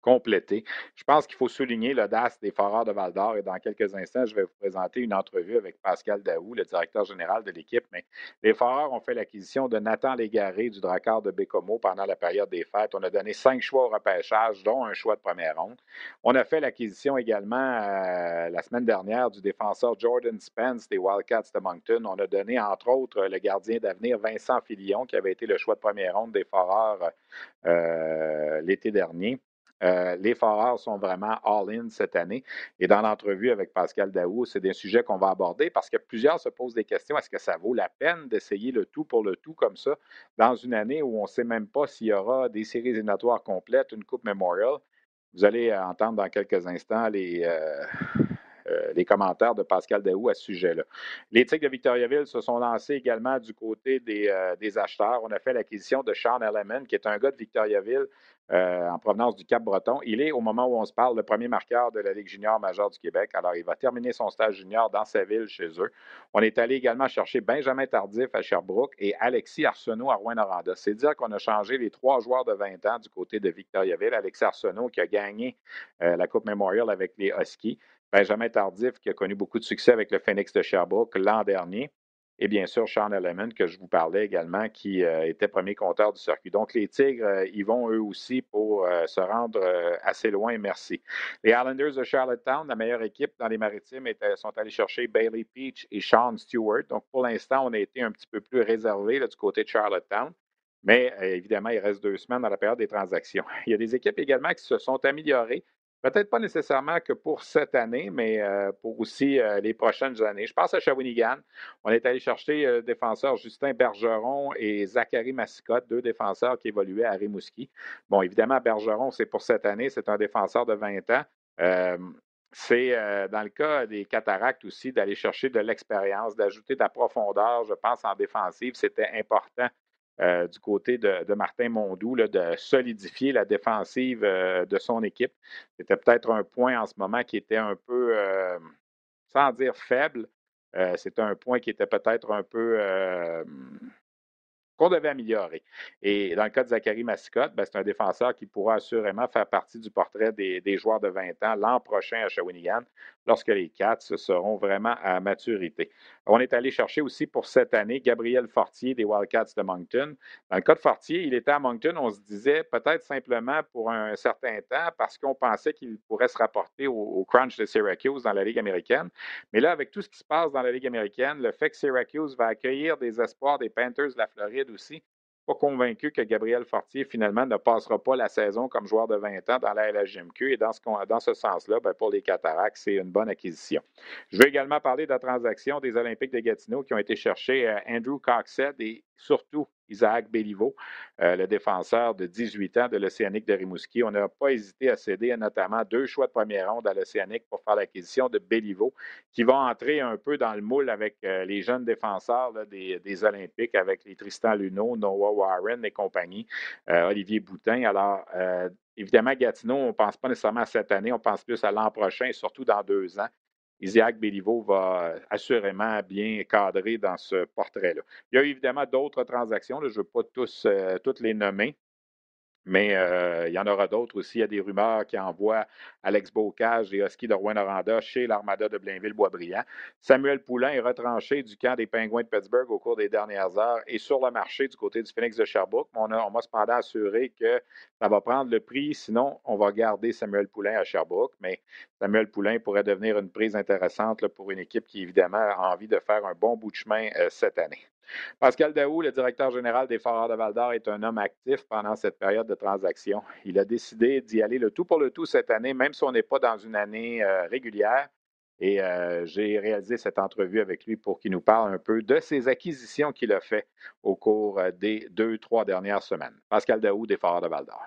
complété. Je pense qu'il faut souligner l'audace des Foreurs de Val d'Or et dans quelques instants, je vais vous présenter une entrevue avec Pascal Daou, le directeur général de l'équipe. Mais les Foreurs ont fait l'acquisition de Nathan Légaré du Drakkar de Bécomo pendant la période des fêtes. On a donné cinq choix au repêchage, dont un choix de première ronde. On a fait l'acquisition également euh, la semaine dernière du défenseur Jordan Spence des Wildcats de Moncton. On a donné, entre autres, le gardien d'avenir Vincent Filion, qui avait été le choix de première ronde des Foreurs euh, l'été dernier. Euh, les Foreurs sont vraiment all-in cette année. Et dans l'entrevue avec Pascal Daou, c'est des sujets qu'on va aborder parce que plusieurs se posent des questions. Est-ce que ça vaut la peine d'essayer le tout pour le tout comme ça dans une année où on ne sait même pas s'il y aura des séries éliminatoires complètes, une Coupe Memorial? Vous allez entendre dans quelques instants les, euh, euh, les commentaires de Pascal Daou à ce sujet-là. Les Tigres de Victoriaville se sont lancés également du côté des, des acheteurs. On a fait l'acquisition de Sean Elleman, qui est un gars de Victoriaville euh, en provenance du Cap-Breton. Il est, au moment où on se parle, le premier marqueur de la Ligue junior majeure du Québec. Alors, il va terminer son stage junior dans sa ville chez eux. On est allé également chercher Benjamin Tardif à Sherbrooke et Alexis Arsenault à Rouen-Noranda. C'est dire qu'on a changé les trois joueurs de 20 ans du côté de Victoriaville. Alexis Arsenault qui a gagné euh, la Coupe Memorial avec les Huskies. Benjamin Tardif qui a connu beaucoup de succès avec le Phoenix de Sherbrooke l'an dernier et bien sûr Sean Element, que je vous parlais également, qui euh, était premier compteur du circuit. Donc, les Tigres, euh, ils vont eux aussi pour euh, se rendre assez loin, merci. Les Islanders de Charlottetown, la meilleure équipe dans les maritimes, sont allés chercher Bailey Peach et Sean Stewart. Donc, pour l'instant, on a été un petit peu plus réservé du côté de Charlottetown. Mais évidemment, il reste deux semaines dans la période des transactions. Il y a des équipes également qui se sont améliorées. Peut-être pas nécessairement que pour cette année, mais euh, pour aussi euh, les prochaines années. Je pense à Shawinigan. On est allé chercher le euh, défenseur Justin Bergeron et Zachary Massicotte, deux défenseurs qui évoluaient à Rimouski. Bon, évidemment, Bergeron, c'est pour cette année, c'est un défenseur de 20 ans. c'est dans le cas des cataractes aussi d'aller chercher de l'expérience, d'ajouter de la profondeur, je pense, en défensive. C'était important euh, du côté de, Martin Mondou, de solidifier la défensive euh, de son équipe. C'était peut-être un point en ce moment qui était un peu, euh, sans dire faible, c'était un point qui était peut-être un peu qu'on devait améliorer. Et dans le cas de Zachary Massicotte, ben, c'est un défenseur qui pourra assurément faire partie du portrait des, joueurs de 20 ans l'an prochain à Shawinigan, lorsque les Cats seront vraiment à maturité. On est allé chercher aussi pour cette année Gabriel Fortier des Wildcats de Moncton. Dans le cas de Fortier, il était à Moncton, on se disait peut-être simplement pour un certain temps parce qu'on pensait qu'il pourrait se rapporter au, au, Crunch de Syracuse dans la Ligue américaine. Mais là, avec tout ce qui se passe dans la Ligue américaine, le fait que Syracuse va accueillir des espoirs des Panthers de la Floride aussi. Pas convaincu que Gabriel Fortier, finalement, ne passera pas la saison comme joueur de 20 ans dans la LHGMQ. Et dans ce, sens-là, ben, pour les Cataractes, c'est une bonne acquisition. Je vais également parler de la transaction des Olympiques de Gatineau qui ont été chercher euh, Andrew Coxett et surtout Isaac Béliveau, euh, le défenseur de 18 ans de l'Océanique de Rimouski. On n'a pas hésité à céder notamment deux choix de première ronde à l'Océanique pour faire l'acquisition de Béliveau, qui va entrer un peu dans le moule avec euh, les jeunes défenseurs des, Olympiques, avec les Tristan Luneau, Noah Warren et compagnie, euh, Olivier Boutin. Alors, évidemment, Gatineau, on ne pense pas nécessairement à cette année, on pense plus à l'an prochain, surtout dans deux ans. Isaac Béliveau va assurément bien cadrer dans ce portrait-là. Il y a évidemment d'autres transactions, je ne veux pas tous, euh, toutes les nommer, mais euh, il y en aura d'autres aussi. Il y a des rumeurs qui envoient Alex Bocage et Oski de Rouen-Noranda chez l'Armada de Blainville-Boisbriand. Samuel Poulain est retranché du camp des Penguins de Pittsburgh au cours des dernières heures et sur le marché du côté du Phoenix de Sherbrooke. On, a, on m'a cependant assuré que ça va prendre le prix, sinon on va garder Samuel Poulain à Sherbrooke. Mais Samuel Poulain pourrait devenir une prise intéressante pour une équipe qui, évidemment, a envie de faire un bon bout de chemin euh, cette année. Pascal Daou, le directeur général des Foreurs de Val-d'Or, est un homme actif pendant cette période de transaction. Il a décidé d'y aller le tout pour le tout cette année, même si on n'est pas dans une année euh, régulière. Et euh, j'ai réalisé cette entrevue avec lui pour qu'il nous parle un peu de ses acquisitions qu'il a faites au cours euh, des deux, trois dernières semaines. Pascal Daou, des Foreurs de Val-d'Or.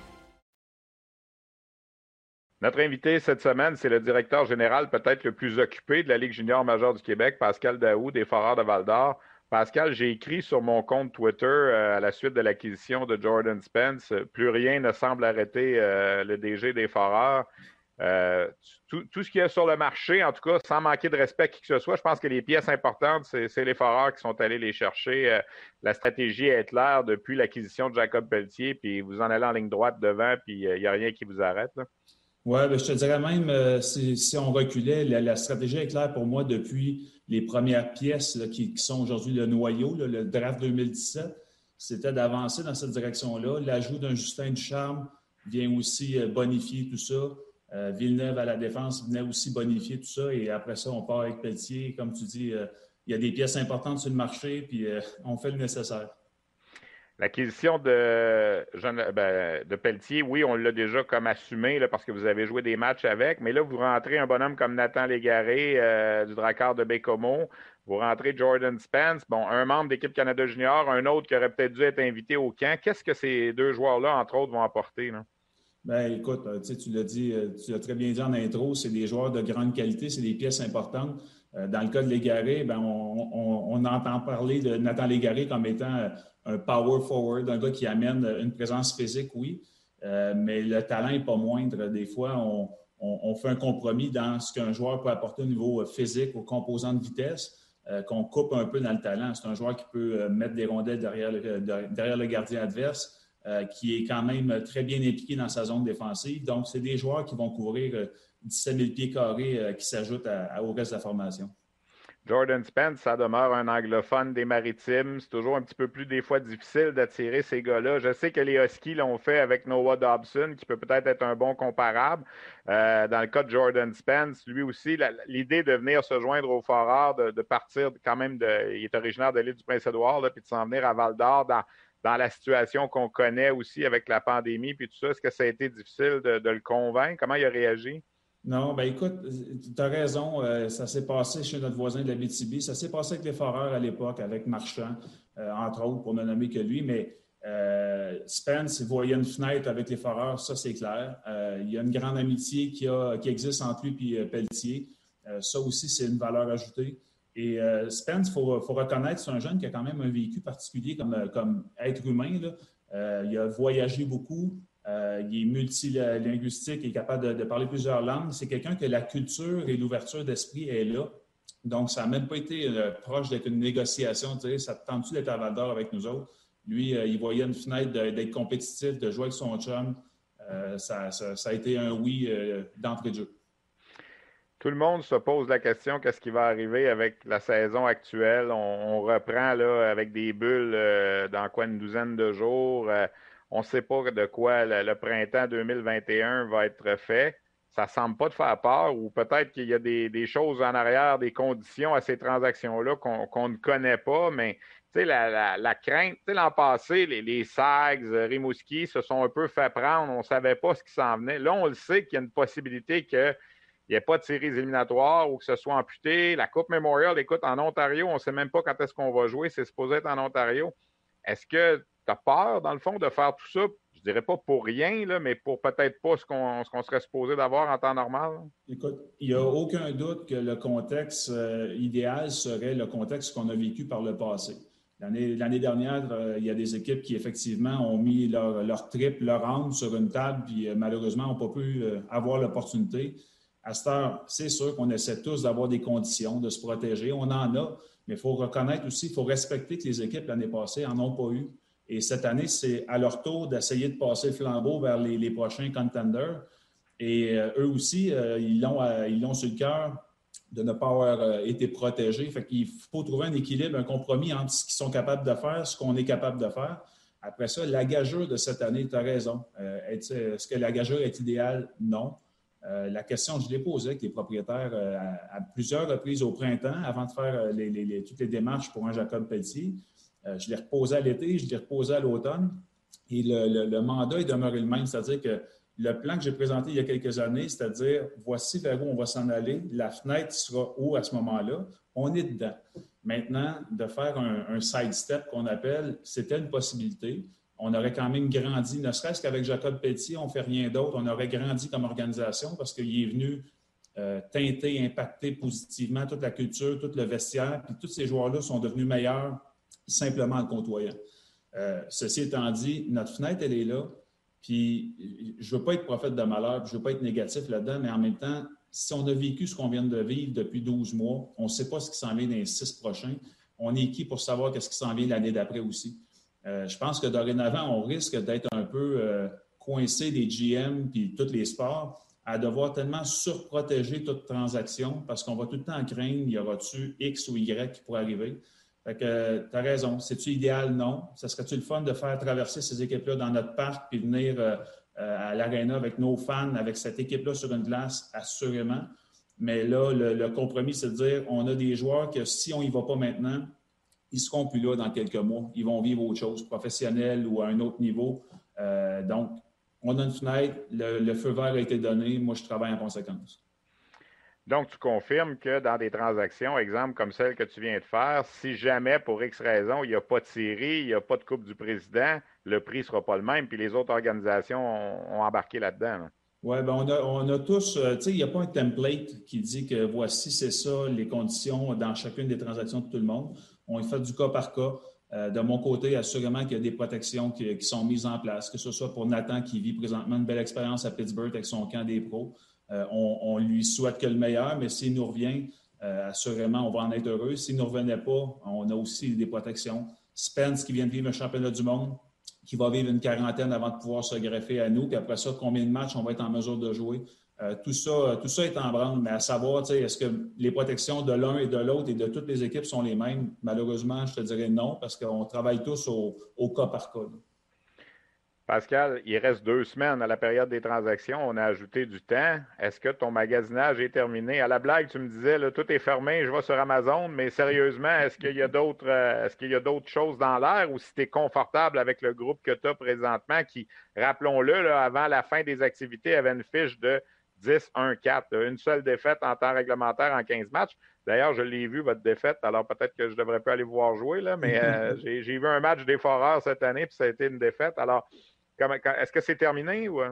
Notre invité cette semaine, c'est le directeur général peut-être le plus occupé de la Ligue junior majeure du Québec, Pascal Daou, des Foreurs de Val-d'Or. Pascal, j'ai écrit sur mon compte Twitter euh, à la suite de l'acquisition de Jordan Spence, plus rien ne semble arrêter euh, le DG des Foreurs. Euh, tout, ce qu'il y a sur le marché, en tout cas, sans manquer de respect à qui que ce soit, je pense que les pièces importantes, c'est les Foreurs qui sont allés les chercher. la stratégie est claire depuis l'acquisition de Jacob Pelletier, puis vous en allez en ligne droite devant, puis il n'y a rien qui vous arrête. Oui, ben, je te dirais même, euh, si, on reculait, la, stratégie est claire pour moi depuis les premières pièces qui, sont aujourd'hui le noyau, le draft 2017. C'était d'avancer dans cette direction-là. L'ajout d'un Justin Ducharme vient aussi euh, bonifier tout ça. Euh, Villeneuve à la défense venait aussi bonifier tout ça. Et après ça, on part avec Pelletier. Comme tu dis, il y a des pièces importantes sur le marché, puis on fait le nécessaire. L'acquisition de, ben, de Pelletier, oui, on l'a déjà comme assumé parce que vous avez joué des matchs avec, mais là, vous rentrez un bonhomme comme Nathan Légaré euh, du Drakkar de Bécomo, vous rentrez Jordan Spence, bon, un membre d'équipe Canada Junior, un autre qui aurait peut-être dû être invité au camp. Qu'est-ce que ces deux joueurs-là, entre autres, vont apporter? Là? Ben, écoute, euh, tu l'as dit, euh, tu l'as très bien dit en intro, c'est des joueurs de grande qualité, c'est des pièces importantes. Dans le cas de Légaré, ben, on, on, entend parler de Nathan Légaré comme étant un power forward, un gars qui amène une présence physique, oui, euh, mais le talent n'est pas moindre. Des fois, on, fait un compromis dans ce qu'un joueur peut apporter au niveau physique, aux composants de vitesse, euh, qu'on coupe un peu dans le talent. C'est un joueur qui peut euh, mettre des rondelles derrière le, gardien adverse, qui est quand même très bien impliqué dans sa zone défensive. Donc, c'est des joueurs qui vont couvrir 17 000 pieds carrés qui s'ajoutent au reste de la formation. Jordan Spence, ça demeure un anglophone des maritimes. C'est toujours un petit peu plus, des fois, difficile d'attirer ces gars-là. Je sais que les Huskies l'ont fait avec Noah Dobson, qui peut peut-être être un bon comparable. Euh, dans le cas de Jordan Spence, lui aussi, l'idée de venir se joindre au Forard, de, partir quand même, de, il est originaire de l'île du Prince-Édouard, puis de s'en venir à Val d'Or dans, la situation qu'on connaît aussi avec la pandémie, puis tout ça. Est-ce que ça a été difficile de le convaincre? Comment il a réagi? Non, ben écoute, tu as raison. Euh, ça s'est passé chez notre voisin de la BTB. Ça s'est passé avec les foreurs à l'époque, avec Marchand, euh, entre autres, pour ne nommer que lui. Mais euh, Spence voyait une fenêtre avec les foreurs, ça c'est clair. il y a une grande amitié qui, a, qui existe entre lui et Pelletier. ça aussi, c'est une valeur ajoutée. Et Spence, il faut, reconnaître, c'est un jeune qui a quand même un vécu particulier comme, comme être humain. Il a voyagé beaucoup. Euh, il est multilinguistique, il est capable de, parler plusieurs langues. C'est quelqu'un que la culture et l'ouverture d'esprit est là. Donc, ça n'a même pas été euh, proche d'être une négociation. Ça te tente-tu d'être à d'Or avec nous autres? Lui, euh, il voyait une fenêtre d'être compétitif, de jouer avec son chum. Ça, a été un oui d'entrée de jeu. Tout le monde se pose la question qu'est-ce qui va arriver avec la saison actuelle? On, reprend là, avec des bulles dans quoi une douzaine de jours. Euh, on ne sait pas de quoi le, printemps 2021 va être fait. Ça ne semble pas de faire peur ou peut-être qu'il y a des, choses en arrière, des conditions à ces transactions-là qu'on ne connaît pas, mais la, la, crainte, l'an passé, les, Sags, Rimouski se sont un peu fait prendre. On ne savait pas ce qui s'en venait. Là, on le sait qu'il y a une possibilité que il n'y a pas de séries éliminatoires ou que ce soit amputé. La Coupe Memorial, écoute, en Ontario, on ne sait même pas quand est-ce qu'on va jouer. C'est supposé être en Ontario. Est-ce que tu as peur, dans le fond, de faire tout ça? Je dirais pas pour rien, là, mais pour peut-être pas ce qu'on serait supposé d'avoir en temps normal? Écoute, il n'y a aucun doute que le contexte euh, idéal serait le contexte qu'on a vécu par le passé. L'année dernière, euh, il y a des équipes qui, effectivement, ont mis leur, leur trip, leur âme sur une table, puis euh, malheureusement, n'ont pas pu avoir l'opportunité. À cette heure, c'est sûr qu'on essaie tous d'avoir des conditions, de se protéger. On en a, mais il faut reconnaître aussi, il faut respecter que les équipes l'année passée n'en ont pas eu. Et cette année, c'est à leur tour d'essayer de passer le flambeau vers les, prochains contenders. Et euh, eux aussi, euh, ils l'ont euh, sur le cœur de ne pas avoir été protégés. Fait qu'il faut trouver un équilibre, un compromis entre ce qu'ils sont capables de faire, ce qu'on est capable de faire. Après ça, la gageure de cette année, tu as raison. Est-ce que la gageure est idéale? Non. Euh, la question, je l'ai posée avec les propriétaires euh, à, plusieurs reprises au printemps avant de faire euh, toutes les démarches pour un Jacob Pelletier. Je l'ai reposé à l'été, je l'ai reposé à l'automne. Et le, mandat est demeuré le même, c'est-à-dire que le plan que j'ai présenté il y a quelques années, c'est-à-dire voici vers où on va s'en aller, la fenêtre sera où à ce moment-là, on est dedans. Maintenant, de faire un, un side step qu'on appelle, c'était une possibilité on aurait quand même grandi, ne serait-ce qu'avec Jacob Petit, on ne fait rien d'autre, on aurait grandi comme organisation parce qu'il est venu euh, teinter, impacter positivement toute la culture, tout le vestiaire, puis tous ces joueurs-là sont devenus meilleurs simplement en côtoyant. Euh, ceci étant dit, notre fenêtre, elle est là, puis je ne veux pas être prophète de malheur, je ne veux pas être négatif là-dedans, mais en même temps, si on a vécu ce qu'on vient de vivre depuis 12 mois, on ne sait pas ce qui s'en vient dans les six prochains, on est qui pour savoir qu'est-ce qui s'en vient l'année d'après aussi? Euh, je pense que dorénavant, on risque d'être un peu euh, coincé des GM puis tous les sports à devoir tellement surprotéger toute transaction parce qu'on va tout le temps craindre, y aura-tu X ou Y qui pourrait arriver. Fait que tu as raison. C'est-tu idéal? Non. Ça serait-tu le fun de faire traverser ces équipes-là dans notre parc puis venir euh, à l'aréna avec nos fans, avec cette équipe-là sur une glace? Assurément? Mais là, le, le compromis, c'est de dire on a des joueurs que si on n'y va pas maintenant, ils ne seront plus là dans quelques mois. Ils vont vivre autre chose, professionnel ou à un autre niveau. Euh, donc, on a une fenêtre, le, feu vert a été donné, moi je travaille en conséquence. Donc, tu confirmes que dans des transactions, exemple comme celle que tu viens de faire, si jamais, pour X raison, il n'y a pas de série, il n'y a pas de Coupe du Président, le prix ne sera pas le même, puis les autres organisations ont, embarqué là-dedans. Oui, ben on, a, on a tous, euh, tu sais, il n'y a pas un template qui dit que voici, c'est ça, les conditions dans chacune des transactions de tout le monde. On fait du cas par cas. Euh, de mon côté, assurément qu'il y a des protections qui, sont mises en place, que ce soit pour Nathan qui vit présentement une belle expérience à Pittsburgh avec son camp des pros. Euh, on, lui souhaite que le meilleur, mais s'il nous revient, euh, assurément, on va en être heureux. S'il ne nous revenait pas, on a aussi des protections. Spence qui vient de vivre un championnat du monde, qui va vivre une quarantaine avant de pouvoir se greffer à nous. Puis après ça, combien de matchs on va être en mesure de jouer? Euh, tout, ça, tout ça est en branle, mais à savoir, est-ce que les protections de l'un et de l'autre et de toutes les équipes sont les mêmes? Malheureusement, je te dirais non, parce qu'on travaille tous au, cas par cas. Pascal, il reste deux semaines à la période des transactions. On a ajouté du temps. Est-ce que ton magasinage est terminé? À la blague, tu me disais, là, tout est fermé, je vais sur Amazon, mais sérieusement, est-ce qu'il y a d'autres euh, est-ce qu'il y a d'autres choses dans l'air ou si tu es confortable avec le groupe que tu as présentement qui, rappelons-le, avant la fin des activités, avait une fiche de 10-1-4. Une seule défaite en temps réglementaire en 15 matchs. D'ailleurs, je l'ai vu, votre défaite. Alors peut-être que je ne devrais pas aller vous voir jouer, là, mais euh, j'ai vu un match des Foreurs cette année, puis ça a été une défaite. Alors, est-ce que c'est terminé ou. Euh?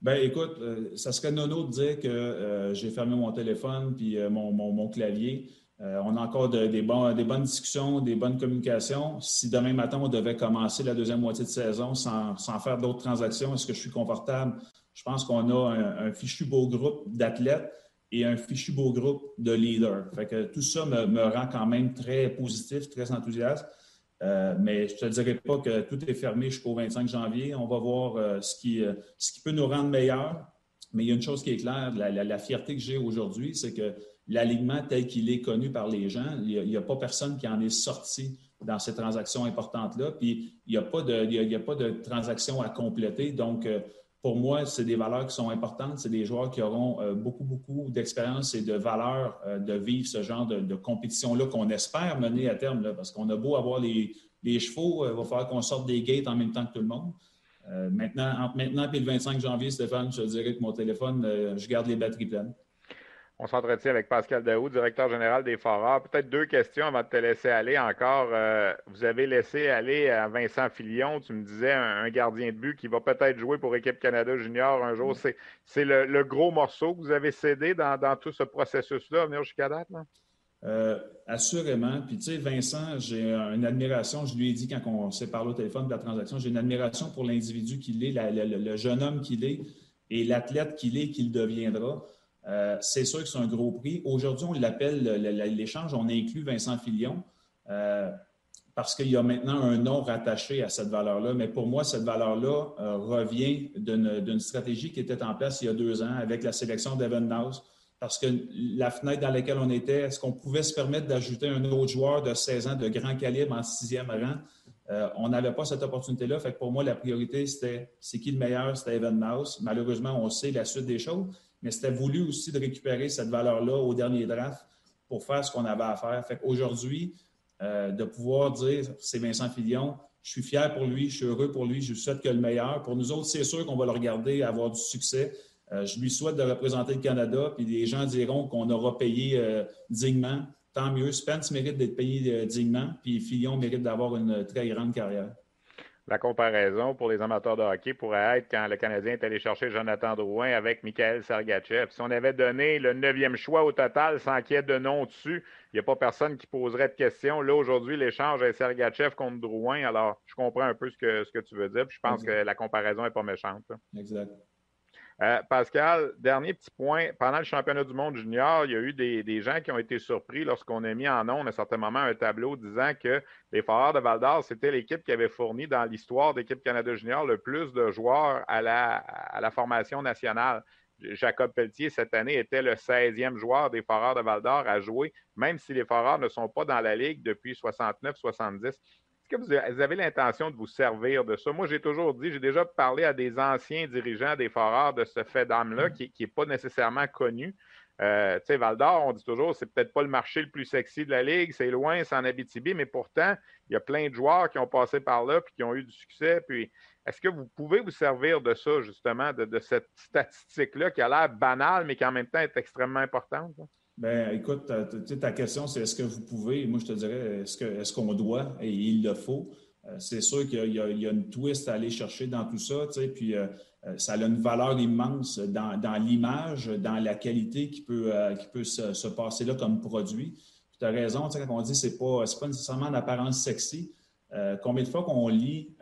Ben écoute, euh, ça serait nono de dire que j'ai fermé mon téléphone puis mon, clavier. on a encore des, des bonnes discussions, des bonnes communications. Si demain matin, on devait commencer la deuxième moitié de saison sans, sans faire d'autres transactions, est-ce que je suis confortable? Je pense qu'on a un, fichu beau groupe d'athlètes et un fichu beau groupe de leaders. Fait que tout ça me, rend quand même très positif, très enthousiaste. Euh, mais je ne te dirais pas que tout est fermé jusqu'au 25 janvier. On va voir euh, ce, qui, euh, ce qui peut nous rendre meilleurs. Mais il y a une chose qui est claire, la, fierté que j'ai aujourd'hui, c'est que l'alignement tel qu'il est connu par les gens, il n'y a, pas personne qui en est sorti dans ces transactions importantes-là. Puis il n'y a, pas de, a pas de transactions à compléter. Donc, pour moi, c'est des valeurs qui sont importantes. C'est des joueurs qui auront euh, beaucoup, beaucoup d'expérience et de valeur euh, de vivre ce genre de, compétition-là qu'on espère mener à terme. parce qu'on a beau avoir les, chevaux, il va falloir qu'on sorte des gates en même temps que tout le monde. maintenant, entre maintenant et le 25 janvier, Stéphane, je te dirais que mon téléphone, je garde les batteries pleines. On s'entretient avec Pascal Daou, directeur général des Foreurs. Peut-être deux questions avant de te laisser aller encore. Euh, vous avez laissé aller à Vincent Filion, tu me disais, un, gardien de but qui va peut-être jouer pour Équipe Canada Junior un jour. C'est le, gros morceau que vous avez cédé dans, tout ce processus-là venir jusqu'à date? Euh, assurément. Puis, tu sais, Vincent, j'ai une admiration. Je lui ai dit quand on s'est parlé au téléphone de la transaction, j'ai une admiration pour l'individu qu'il est, le, jeune homme qu'il est et l'athlète qu'il est, qu'il deviendra. Euh, c'est sûr que c'est un gros prix. Aujourd'hui, on l'appelle l'échange, on inclut Vincent Filion euh, parce qu'il y a maintenant un nom rattaché à cette valeur-là. Mais pour moi, cette valeur-là euh, revient d'une stratégie qui était en place il y a deux ans avec la sélection d'Evan House. Parce que la fenêtre dans laquelle on était, est-ce qu'on pouvait se permettre d'ajouter un autre joueur de 16 ans de grand calibre en sixième rang? On n'avait pas cette opportunité-là. Fait que pour moi, la priorité, c'était c'est qui le meilleur? C'était Evan Mouse. Malheureusement, on sait la suite des choses mais c'était voulu aussi de récupérer cette valeur-là au dernier draft pour faire ce qu'on avait à faire. Fait euh, de pouvoir dire, c'est Vincent Filion, je suis fier pour lui, je suis heureux pour lui, je lui souhaite que le meilleur. Pour nous autres, c'est sûr qu'on va le regarder avoir du succès. Euh, je lui souhaite de représenter le Canada, puis les gens diront qu'on aura payé euh, dignement. Tant mieux. Spence mérite d'être payé dignement, puis Filion mérite d'avoir une très grande carrière la comparaison pour les amateurs de hockey pourrait être quand le Canadien est allé chercher Jonathan Drouin avec Michael Sergachev. Si on avait donné le neuvième choix au total sans qu'il y ait de nom dessus, il n'y a pas personne qui poserait de questions. Là, aujourd'hui, l'échange est Sergachev contre Drouin. Alors, je comprends un peu ce que, ce que tu veux dire. je pense que la comparaison n'est pas méchante. Exact. Euh, Pascal, dernier petit point. Pendant le championnat du monde junior, il y a eu des, gens qui ont été surpris lorsqu'on a mis en ondes à un certain moment un tableau disant que les Foreurs de Val d'Or, c'était l'équipe qui avait fourni dans l'histoire d'équipe Canada junior le plus de joueurs à la, formation nationale. Jacob Pelletier, cette année, était le 16e joueur des Foreurs de Val d'Or à jouer, même si les Foreurs ne sont pas dans la Ligue depuis 69-70 que vous avez l'intention de vous servir de ça? Moi, j'ai toujours dit, j'ai déjà parlé à des anciens dirigeants des foreurs de ce fait d'âme-là mm. qui n'est pas nécessairement connu. Euh, tu sais, Val d'Or, on dit toujours, c'est peut-être pas le marché le plus sexy de la Ligue, c'est loin, c'est en Abitibi, mais pourtant, il y a plein de joueurs qui ont passé par là puis qui ont eu du succès. Puis, est-ce que vous pouvez vous servir de ça, justement, de, cette statistique-là qui a l'air banale, mais qui en même temps est extrêmement importante? Ben, écoute, ta, question, c'est est-ce que vous pouvez? Moi, je te dirais, est-ce qu'on doit et il le faut? Euh, c'est sûr qu'il y, a une twist à aller chercher dans tout ça, puis euh, euh, ça a une valeur immense dans, l'image, dans la qualité qui peut, qui peut se, passer là comme produit. Tu as raison, quand on dit que ce n'est pas, pas nécessairement en apparence sexy, combien de fois qu'on lit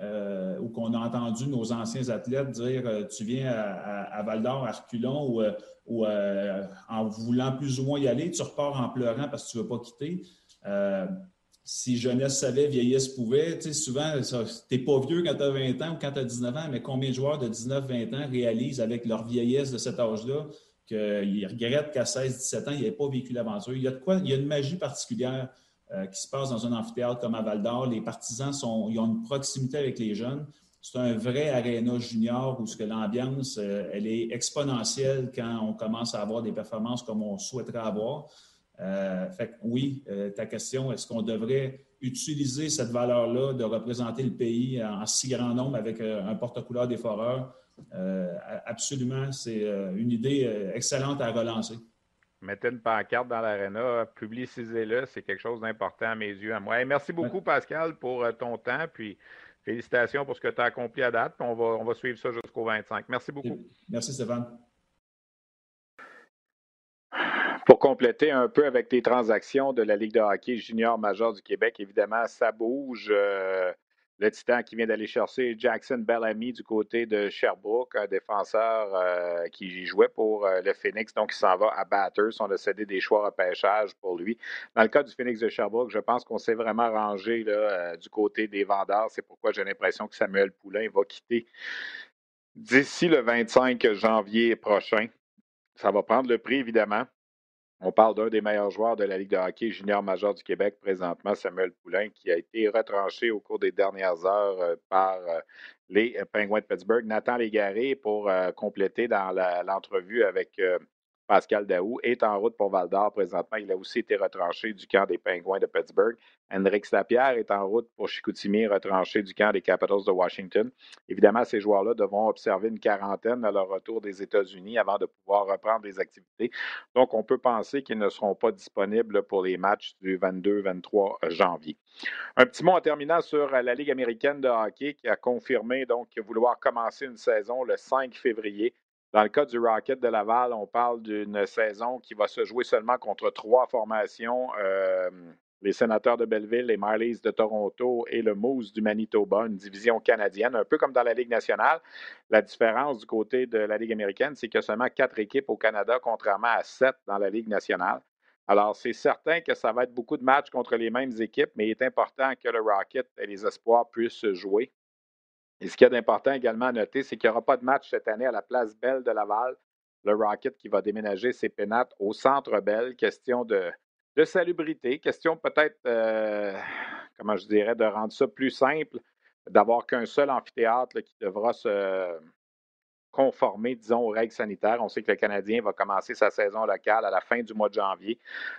ou qu'on a entendu nos anciens athlètes dire tu viens à, Val d'Or, à Reculon ou euh, en voulant plus ou moins y aller, tu repars en pleurant parce que tu ne veux pas quitter. Euh, si jeunesse savait, vieillesse pouvait, tu sais, souvent, tu n'es pas vieux quand tu as 20 ans ou quand tu as 19 ans, mais combien de joueurs de 19-20 ans réalisent avec leur vieillesse de cet âge-là qu'ils regrettent qu'à 16-17 ans, ils n'aient pas vécu l'aventure? Il y a de quoi, il y a une magie particulière euh, qui se passe dans un amphithéâtre comme à Val d'Or. Les partisans sont, ont une proximité avec les jeunes c'est un vrai aréna junior où ce que l'ambiance, euh, elle est exponentielle quand on commence à avoir des performances comme on souhaiterait avoir. Euh, fait oui, euh, ta question, est-ce qu'on devrait utiliser cette valeur-là de représenter le pays en, si grand nombre avec un porte-couleur des foreurs? absolument, c'est une idée excellente à relancer. Mettez une pancarte dans l'aréna, publicisez-le, c'est quelque chose d'important à mes yeux, à moi. merci beaucoup, Pascal, pour ton temps. Puis Félicitations pour ce que tu as accompli à date. On va, on va suivre ça jusqu'au 25. Merci beaucoup. Merci, Stéphane. Pour compléter un peu avec tes transactions de la Ligue de hockey junior major du Québec, évidemment, ça bouge. Euh, le Titan qui vient d'aller chercher Jackson Bellamy du côté de Sherbrooke, un défenseur euh, qui jouait pour euh, le Phoenix, donc il s'en va à Batters. On a cédé des choix à pêchage pour lui. Dans le cas du Phoenix de Sherbrooke, je pense qu'on s'est vraiment rangé euh, du côté des vendeurs. C'est pourquoi j'ai l'impression que Samuel Poulain va quitter d'ici le 25 janvier prochain. Ça va prendre le prix, évidemment. On parle d'un des meilleurs joueurs de la Ligue de hockey junior majeur du Québec présentement, Samuel Poulain, qui a été retranché au cours des dernières heures euh, par euh, les Penguins de Pittsburgh. Nathan Légaré, pour euh, compléter dans l'entrevue avec Pascal Daou est en route pour Val d'Or présentement. Il a aussi été retranché du camp des Pingouins de Pittsburgh. Hendrix Lapierre est en route pour Chicoutimi, retranché du camp des Capitals de Washington. Évidemment, ces joueurs-là devront observer une quarantaine à leur retour des États-Unis avant de pouvoir reprendre les activités. Donc, on peut penser qu'ils ne seront pas disponibles pour les matchs du 22-23 janvier. Un petit mot en terminant sur la Ligue américaine de hockey qui a confirmé donc vouloir commencer une saison le 5 février dans le cas du Rocket de Laval, on parle d'une saison qui va se jouer seulement contre trois formations. Euh, les sénateurs de Belleville, les Marlies de Toronto et le Moose du Manitoba, une division canadienne, un peu comme dans la Ligue nationale. La différence du côté de la Ligue américaine, c'est qu'il y a seulement quatre équipes au Canada, contrairement à sept dans la Ligue nationale. Alors, c'est certain que ça va être beaucoup de matchs contre les mêmes équipes, mais il est important que le Rocket et les Espoirs puissent jouer. Et ce qu'il y a d'important également à noter, c'est qu'il n'y aura pas de match cette année à la place Belle de Laval. Le Rocket qui va déménager ses pénates au centre Belle. Question de, salubrité, question peut-être, euh, comment je dirais, de rendre ça plus simple, d'avoir qu'un seul amphithéâtre qui devra se conformer, disons, aux règles sanitaires. On sait que le Canadien va commencer sa saison locale à la fin du mois de janvier.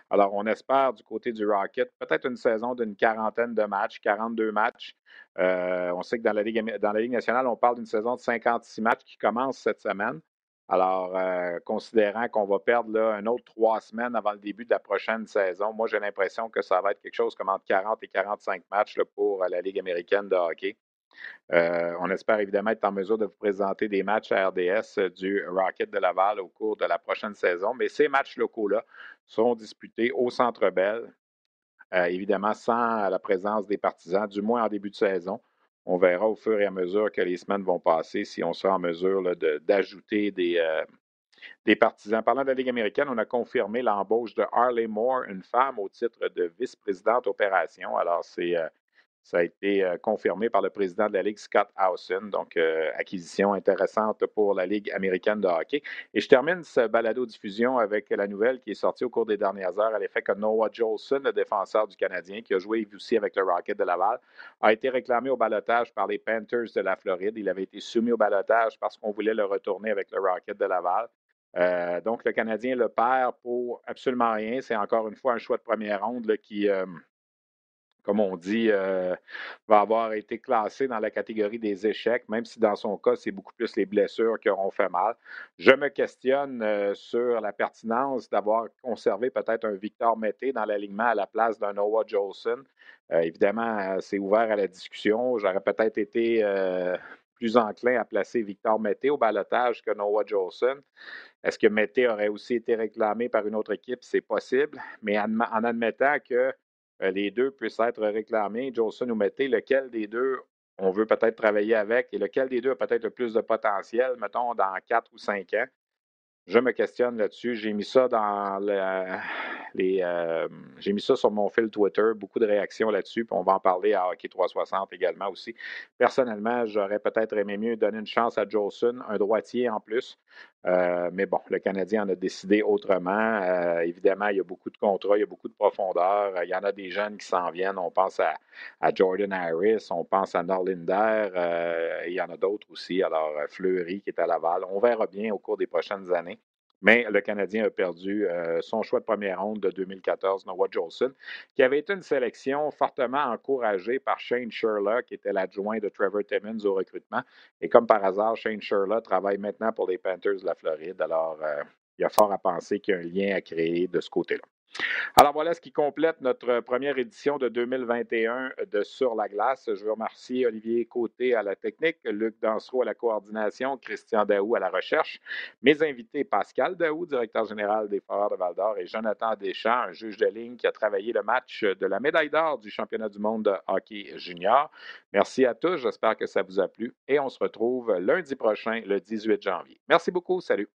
Alors, on espère du côté du Rocket peut-être une saison d'une quarantaine de matchs, 42 matchs. Euh, on sait que dans la, Ligue, nationale, on parle d'une saison de 56 matchs qui commence cette semaine. Alors, euh, considérant qu'on va perdre là, un autre trois semaines avant le début de la prochaine saison, moi, j'ai l'impression que ça va être quelque chose comme entre 40 et 45 matchs pour la Ligue américaine de hockey. Euh, on espère évidemment être en mesure de vous présenter des matchs à RDS du Rocket de Laval au cours de la prochaine saison, mais ces matchs locaux-là seront disputés au Centre Bell, euh, évidemment sans la présence des partisans, du moins en début de saison. On verra au fur et à mesure que les semaines vont passer si on sera en mesure d'ajouter des, euh, des partisans. Parlant de la Ligue américaine, on a confirmé l'embauche de Harley Moore, une femme au titre de vice-présidente opération. Alors, c'est ça a été euh, confirmé par le président de la Ligue, Scott Howson. Donc, euh, acquisition intéressante pour la Ligue américaine de hockey. Et je termine ce balado-diffusion avec la nouvelle qui est sortie au cours des dernières heures à l'effet que Noah Jolson, le défenseur du Canadien, qui a joué aussi avec le Rocket de Laval, a été réclamé au balotage par les Panthers de la Floride. Il avait été soumis au balotage parce qu'on voulait le retourner avec le Rocket de Laval. Euh, donc, le Canadien le perd pour absolument rien. C'est encore une fois un choix de première ronde qui comme on dit, euh, va avoir été classé dans la catégorie des échecs, même si dans son cas, c'est beaucoup plus les blessures qui auront fait mal. Je me questionne euh, sur la pertinence d'avoir conservé peut-être un Victor Mété dans l'alignement à la place d'un Noah Jolson. Euh, évidemment, c'est ouvert à la discussion. J'aurais peut-être été plus enclin à placer Victor Mété au balotage que Noah Jolson. Est-ce que Mété aurait aussi été réclamé par une autre équipe? C'est possible, mais en admettant que les deux puissent être réclamés. Jolson ou Mété, lequel des deux on veut peut-être travailler avec et lequel des deux a peut-être le plus de potentiel, mettons, dans quatre ou cinq ans? Je me questionne là-dessus. J'ai mis ça dans les. Euh, j'ai mis ça sur mon fil Twitter, beaucoup de réactions là-dessus, puis on va en parler à Hockey 360 également aussi. Personnellement, j'aurais peut-être aimé mieux donner une chance à Jolson, un droitier en plus. Euh, mais bon, le Canadien en a décidé autrement. Euh, évidemment, il y a beaucoup de contrats, il y a beaucoup de profondeur. Il y en a des jeunes qui s'en viennent. On pense à, Jordan Harris, on pense à Norlinder. il y en a d'autres aussi. Alors, Fleury qui est à Laval. On verra bien au cours des prochaines années. Mais le Canadien a perdu euh, son choix de première ronde de 2014, Noah Jolson, qui avait été une sélection fortement encouragée par Shane Sherlock, qui était l'adjoint de Trevor Timmons au recrutement. Et comme par hasard, Shane Sherlock travaille maintenant pour les Panthers de la Floride. Alors, euh, il y a fort à penser qu'il y a un lien à créer de ce côté-là. Alors voilà ce qui complète notre première édition de 2021 de Sur la glace. Je veux remercier Olivier Côté à la technique, Luc Dansereau à la coordination, Christian Daou à la recherche, mes invités Pascal Daou, directeur général des Foreurs de Val-d'Or, et Jonathan Deschamps, un juge de ligne qui a travaillé le match de la médaille d'or du championnat du monde de hockey junior. Merci à tous, j'espère que ça vous a plu et on se retrouve lundi prochain, le 18 janvier. Merci beaucoup, salut.